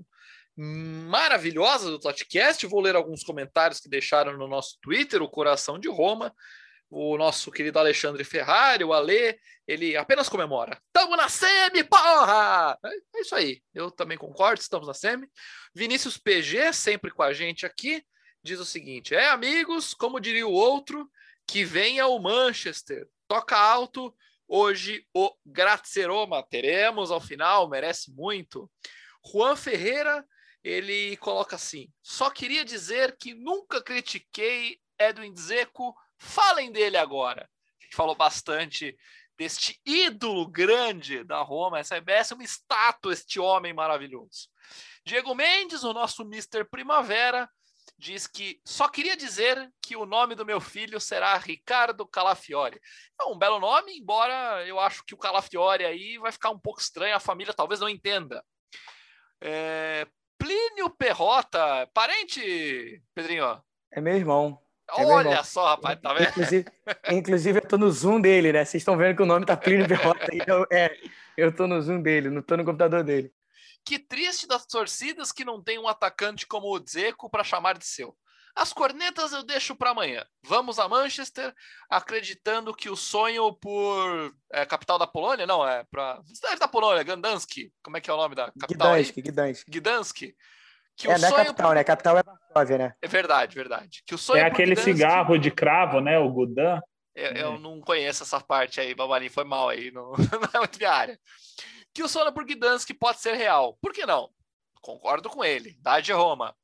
maravilhosa do Totcast, vou ler alguns comentários que deixaram no nosso Twitter, o Coração de Roma. O nosso querido Alexandre Ferrari, o Alê, ele apenas comemora. Tamo na semi, porra! É, é isso aí, eu também concordo, estamos na semi. Vinícius PG, sempre com a gente aqui, diz o seguinte: é, amigos, como diria o outro, que venha o Manchester. Toca alto, Hoje o Grazeroma teremos ao final, merece muito. Juan Ferreira, ele coloca assim: só queria dizer que nunca critiquei Edwin Dzeko, falem dele agora. Falou bastante deste ídolo grande da Roma, essa é uma estátua, este homem maravilhoso. Diego Mendes, o nosso Mr. Primavera, diz que só queria dizer que o nome do meu filho será Ricardo Calafiore. É um belo nome, embora eu acho que o Calafiore aí vai ficar um pouco estranho, a família talvez não entenda. É, Plínio Perrota, parente, Pedrinho? É meu irmão. É meu Olha irmão. só, rapaz, tá vendo? Inclusive, inclusive, eu tô no Zoom dele, né? Vocês estão vendo que o nome tá Plínio Perrota. Então, é, eu tô no Zoom dele, não tô no computador dele. Que triste das torcidas que não tem um atacante como o Dzeko para chamar de seu. As cornetas eu deixo para amanhã. Vamos a Manchester, acreditando que o sonho por é, capital da Polônia, não, é para cidade da Polônia, Gdansk. Como é que é o nome da capital? aí? Gdansk, Gdansk. Gdansk. Que É, o não é sonho capital, por- né? Capital é Varsóvia, né? É verdade, verdade. Que o sonho É aquele Gdansk- cigarro de cravo, né? O Gudan. Eu, eu não conheço essa parte aí, Babalim, foi mal aí, não, não é muito minha área. Que o por Gdansk pode ser real. Por que não? Concordo com ele, da de Roma.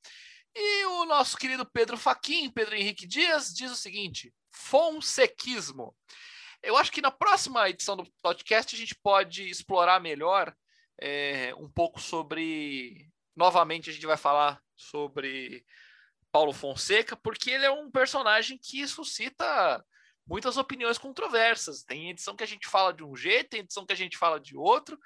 E o nosso querido Pedro Faquin, Pedro Henrique Dias, diz o seguinte: fonsequismo. Eu acho que na próxima edição do podcast a gente pode explorar melhor é, um pouco sobre. Novamente, a gente vai falar sobre Paulo Fonseca, porque ele é um personagem que suscita muitas opiniões controversas. Tem edição que a gente fala de um jeito, tem edição que a gente fala de outro,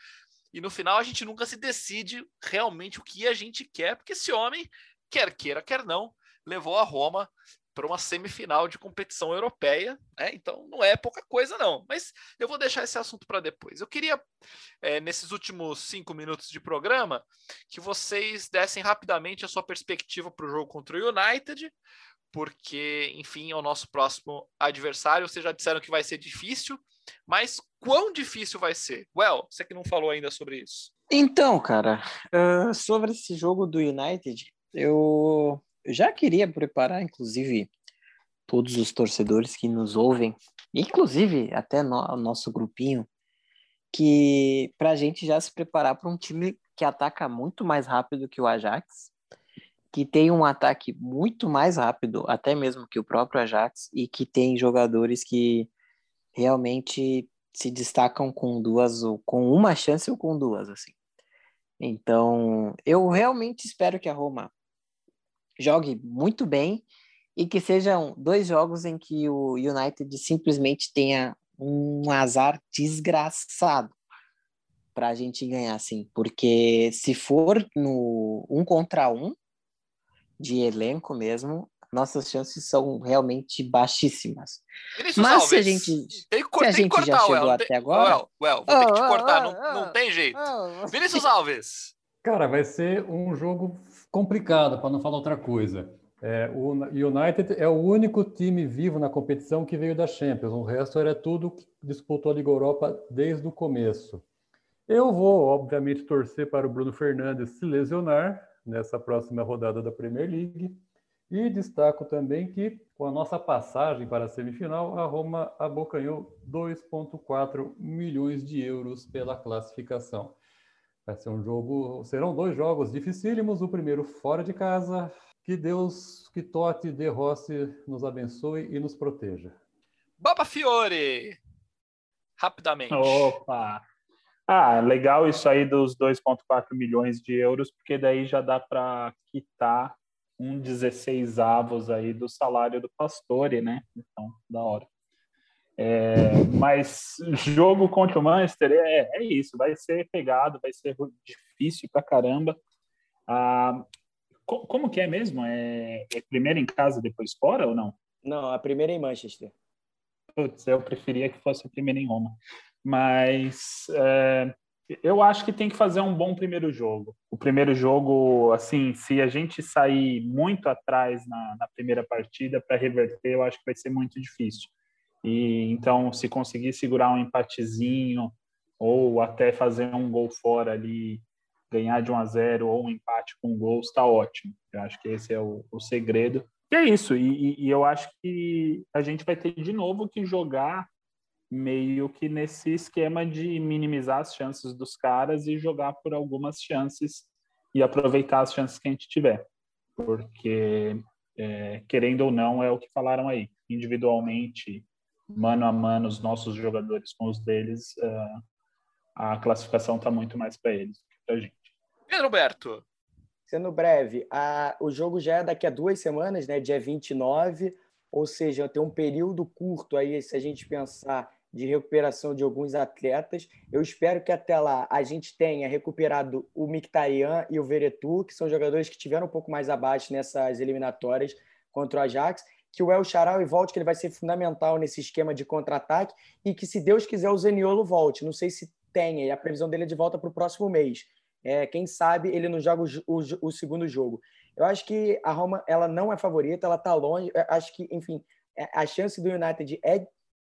e no final a gente nunca se decide realmente o que a gente quer, porque esse homem, quer queira, quer não, levou a Roma para uma semifinal de competição europeia, né? Então não é pouca coisa, não. Mas eu vou deixar esse assunto para depois. Eu queria, é, nesses últimos cinco minutos de programa, que vocês dessem rapidamente a sua perspectiva para o jogo contra o United, porque, enfim, é o nosso próximo adversário. Vocês já disseram que vai ser difícil, mas quão difícil vai ser? Well, você que não falou ainda sobre isso. Então, cara, uh, sobre esse jogo do United, eu já queria preparar, inclusive, todos os torcedores que nos ouvem, inclusive até no, nosso grupinho, que para a gente já se preparar para um time que ataca muito mais rápido que o Ajax, que tem um ataque muito mais rápido, até mesmo que o próprio Ajax, e que tem jogadores que realmente se destacam com duas, ou com uma chance ou com duas, assim. Então, eu realmente espero que a Roma jogue muito bem e que sejam dois jogos em que o United simplesmente tenha um azar desgraçado para a gente ganhar, assim, porque se for no um contra um de elenco mesmo, nossas chances são realmente baixíssimas. Vinícius Mas Alves, se a gente, tem que, se a tem gente que cortar, já chegou Well, até tem, agora... Well, well, vou ter que te Oh, cortar, oh, não, oh, não tem jeito. Oh, Vinícius Alves, Cara, vai ser um jogo complicado, para não falar outra coisa. É, o United é o único time vivo na competição que veio da Champions. O resto era tudo que disputou a Liga Europa desde o começo. Eu vou, obviamente, torcer para o Bruno Fernandes se lesionar nessa próxima rodada da Premier League. E destaco também que, com a nossa passagem para a semifinal, a Roma abocanhou 2,4 milhões de euros pela classificação. Vai ser um jogo, serão dois jogos dificílimos. O primeiro fora de casa. Que Deus, que Totti, De Rossi nos abençoe e nos proteja. Baba Fiore, rapidamente. Opa! Ah, legal isso aí dos 2,4 milhões de euros, porque daí já dá para quitar um 16 avos aí do salário do Pastore, né? Então, da hora. É, mas jogo contra o Manchester é, é isso, vai ser pegado, vai ser difícil pra caramba. Ah, co- como que é mesmo? É, é primeiro em casa, depois fora ou não? Não, a primeira é em Manchester. Putz, eu preferia que fosse a primeira em Roma. Mas é, eu acho que tem que fazer um bom primeiro jogo. O primeiro jogo, assim, se a gente sair muito atrás na, na primeira partida para reverter, eu acho que vai ser muito difícil. E então, se conseguir segurar um empatezinho ou até fazer um gol fora ali, ganhar de 1 a 0 ou um empate com gols, está ótimo. Eu acho que esse é o, o segredo. E é isso. E- e eu acho que a gente vai ter de novo que jogar meio que nesse esquema de minimizar as chances dos caras e jogar por algumas chances e aproveitar as chances que a gente tiver. Porque, é, querendo ou não, é o que falaram aí. Individualmente, mano a mano, os nossos jogadores com os deles, é, a classificação está muito mais para eles do que para a gente. Pedro Roberto, Sendo breve, a- o jogo já é daqui a duas semanas, né? Dia 29, ou seja, tem um período curto aí, se a gente pensar de recuperação de alguns atletas. Eu espero que até lá a gente tenha recuperado o Mkhitaryan e o Veretout, que são jogadores que tiveram um pouco mais abaixo nessas eliminatórias contra o Ajax, que o El Shaarawy volte, que ele vai ser fundamental nesse esquema de contra-ataque, e que, se Deus quiser, o Zaniolo volte. Não sei se tem, e a previsão dele é de volta para o próximo mês. É, quem sabe ele não joga o, o o segundo jogo. Eu acho que a Roma ela não é favorita, ela está longe. Acho que, enfim, é- a chance do United é,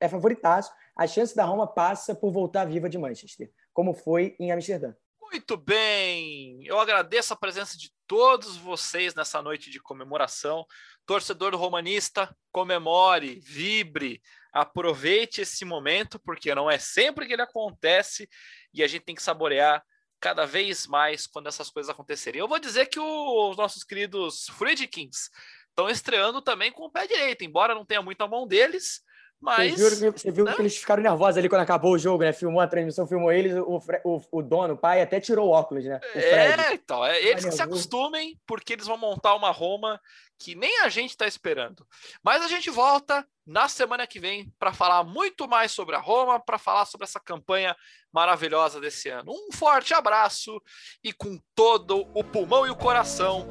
é favoritaço. A chance da Roma passa por voltar viva de Manchester, como foi em Amsterdã. muito bem. Eu agradeço a presença de todos vocês nessa noite de comemoração. Torcedor romanista, comemore, vibre, aproveite esse momento, porque não é sempre que ele acontece e a gente tem que saborear cada vez mais quando essas coisas acontecerem. Eu vou dizer que o- os nossos queridos Friedkins estão estreando também com o pé direito, embora não tenha muito a mão deles, mas Você viu, que, você viu né? que eles ficaram nervosos ali quando acabou o jogo, né? Filmou a transmissão, filmou eles, o, o, o dono, o pai, até tirou o óculos, né? O. É, então, é eles que se acostumem, porque eles vão montar uma Roma que nem a gente está esperando. Mas a gente volta na semana que vem para falar muito mais sobre a Roma, para falar sobre essa campanha maravilhosa desse ano. Um forte abraço e com todo o pulmão e o coração,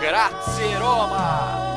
grazie Roma!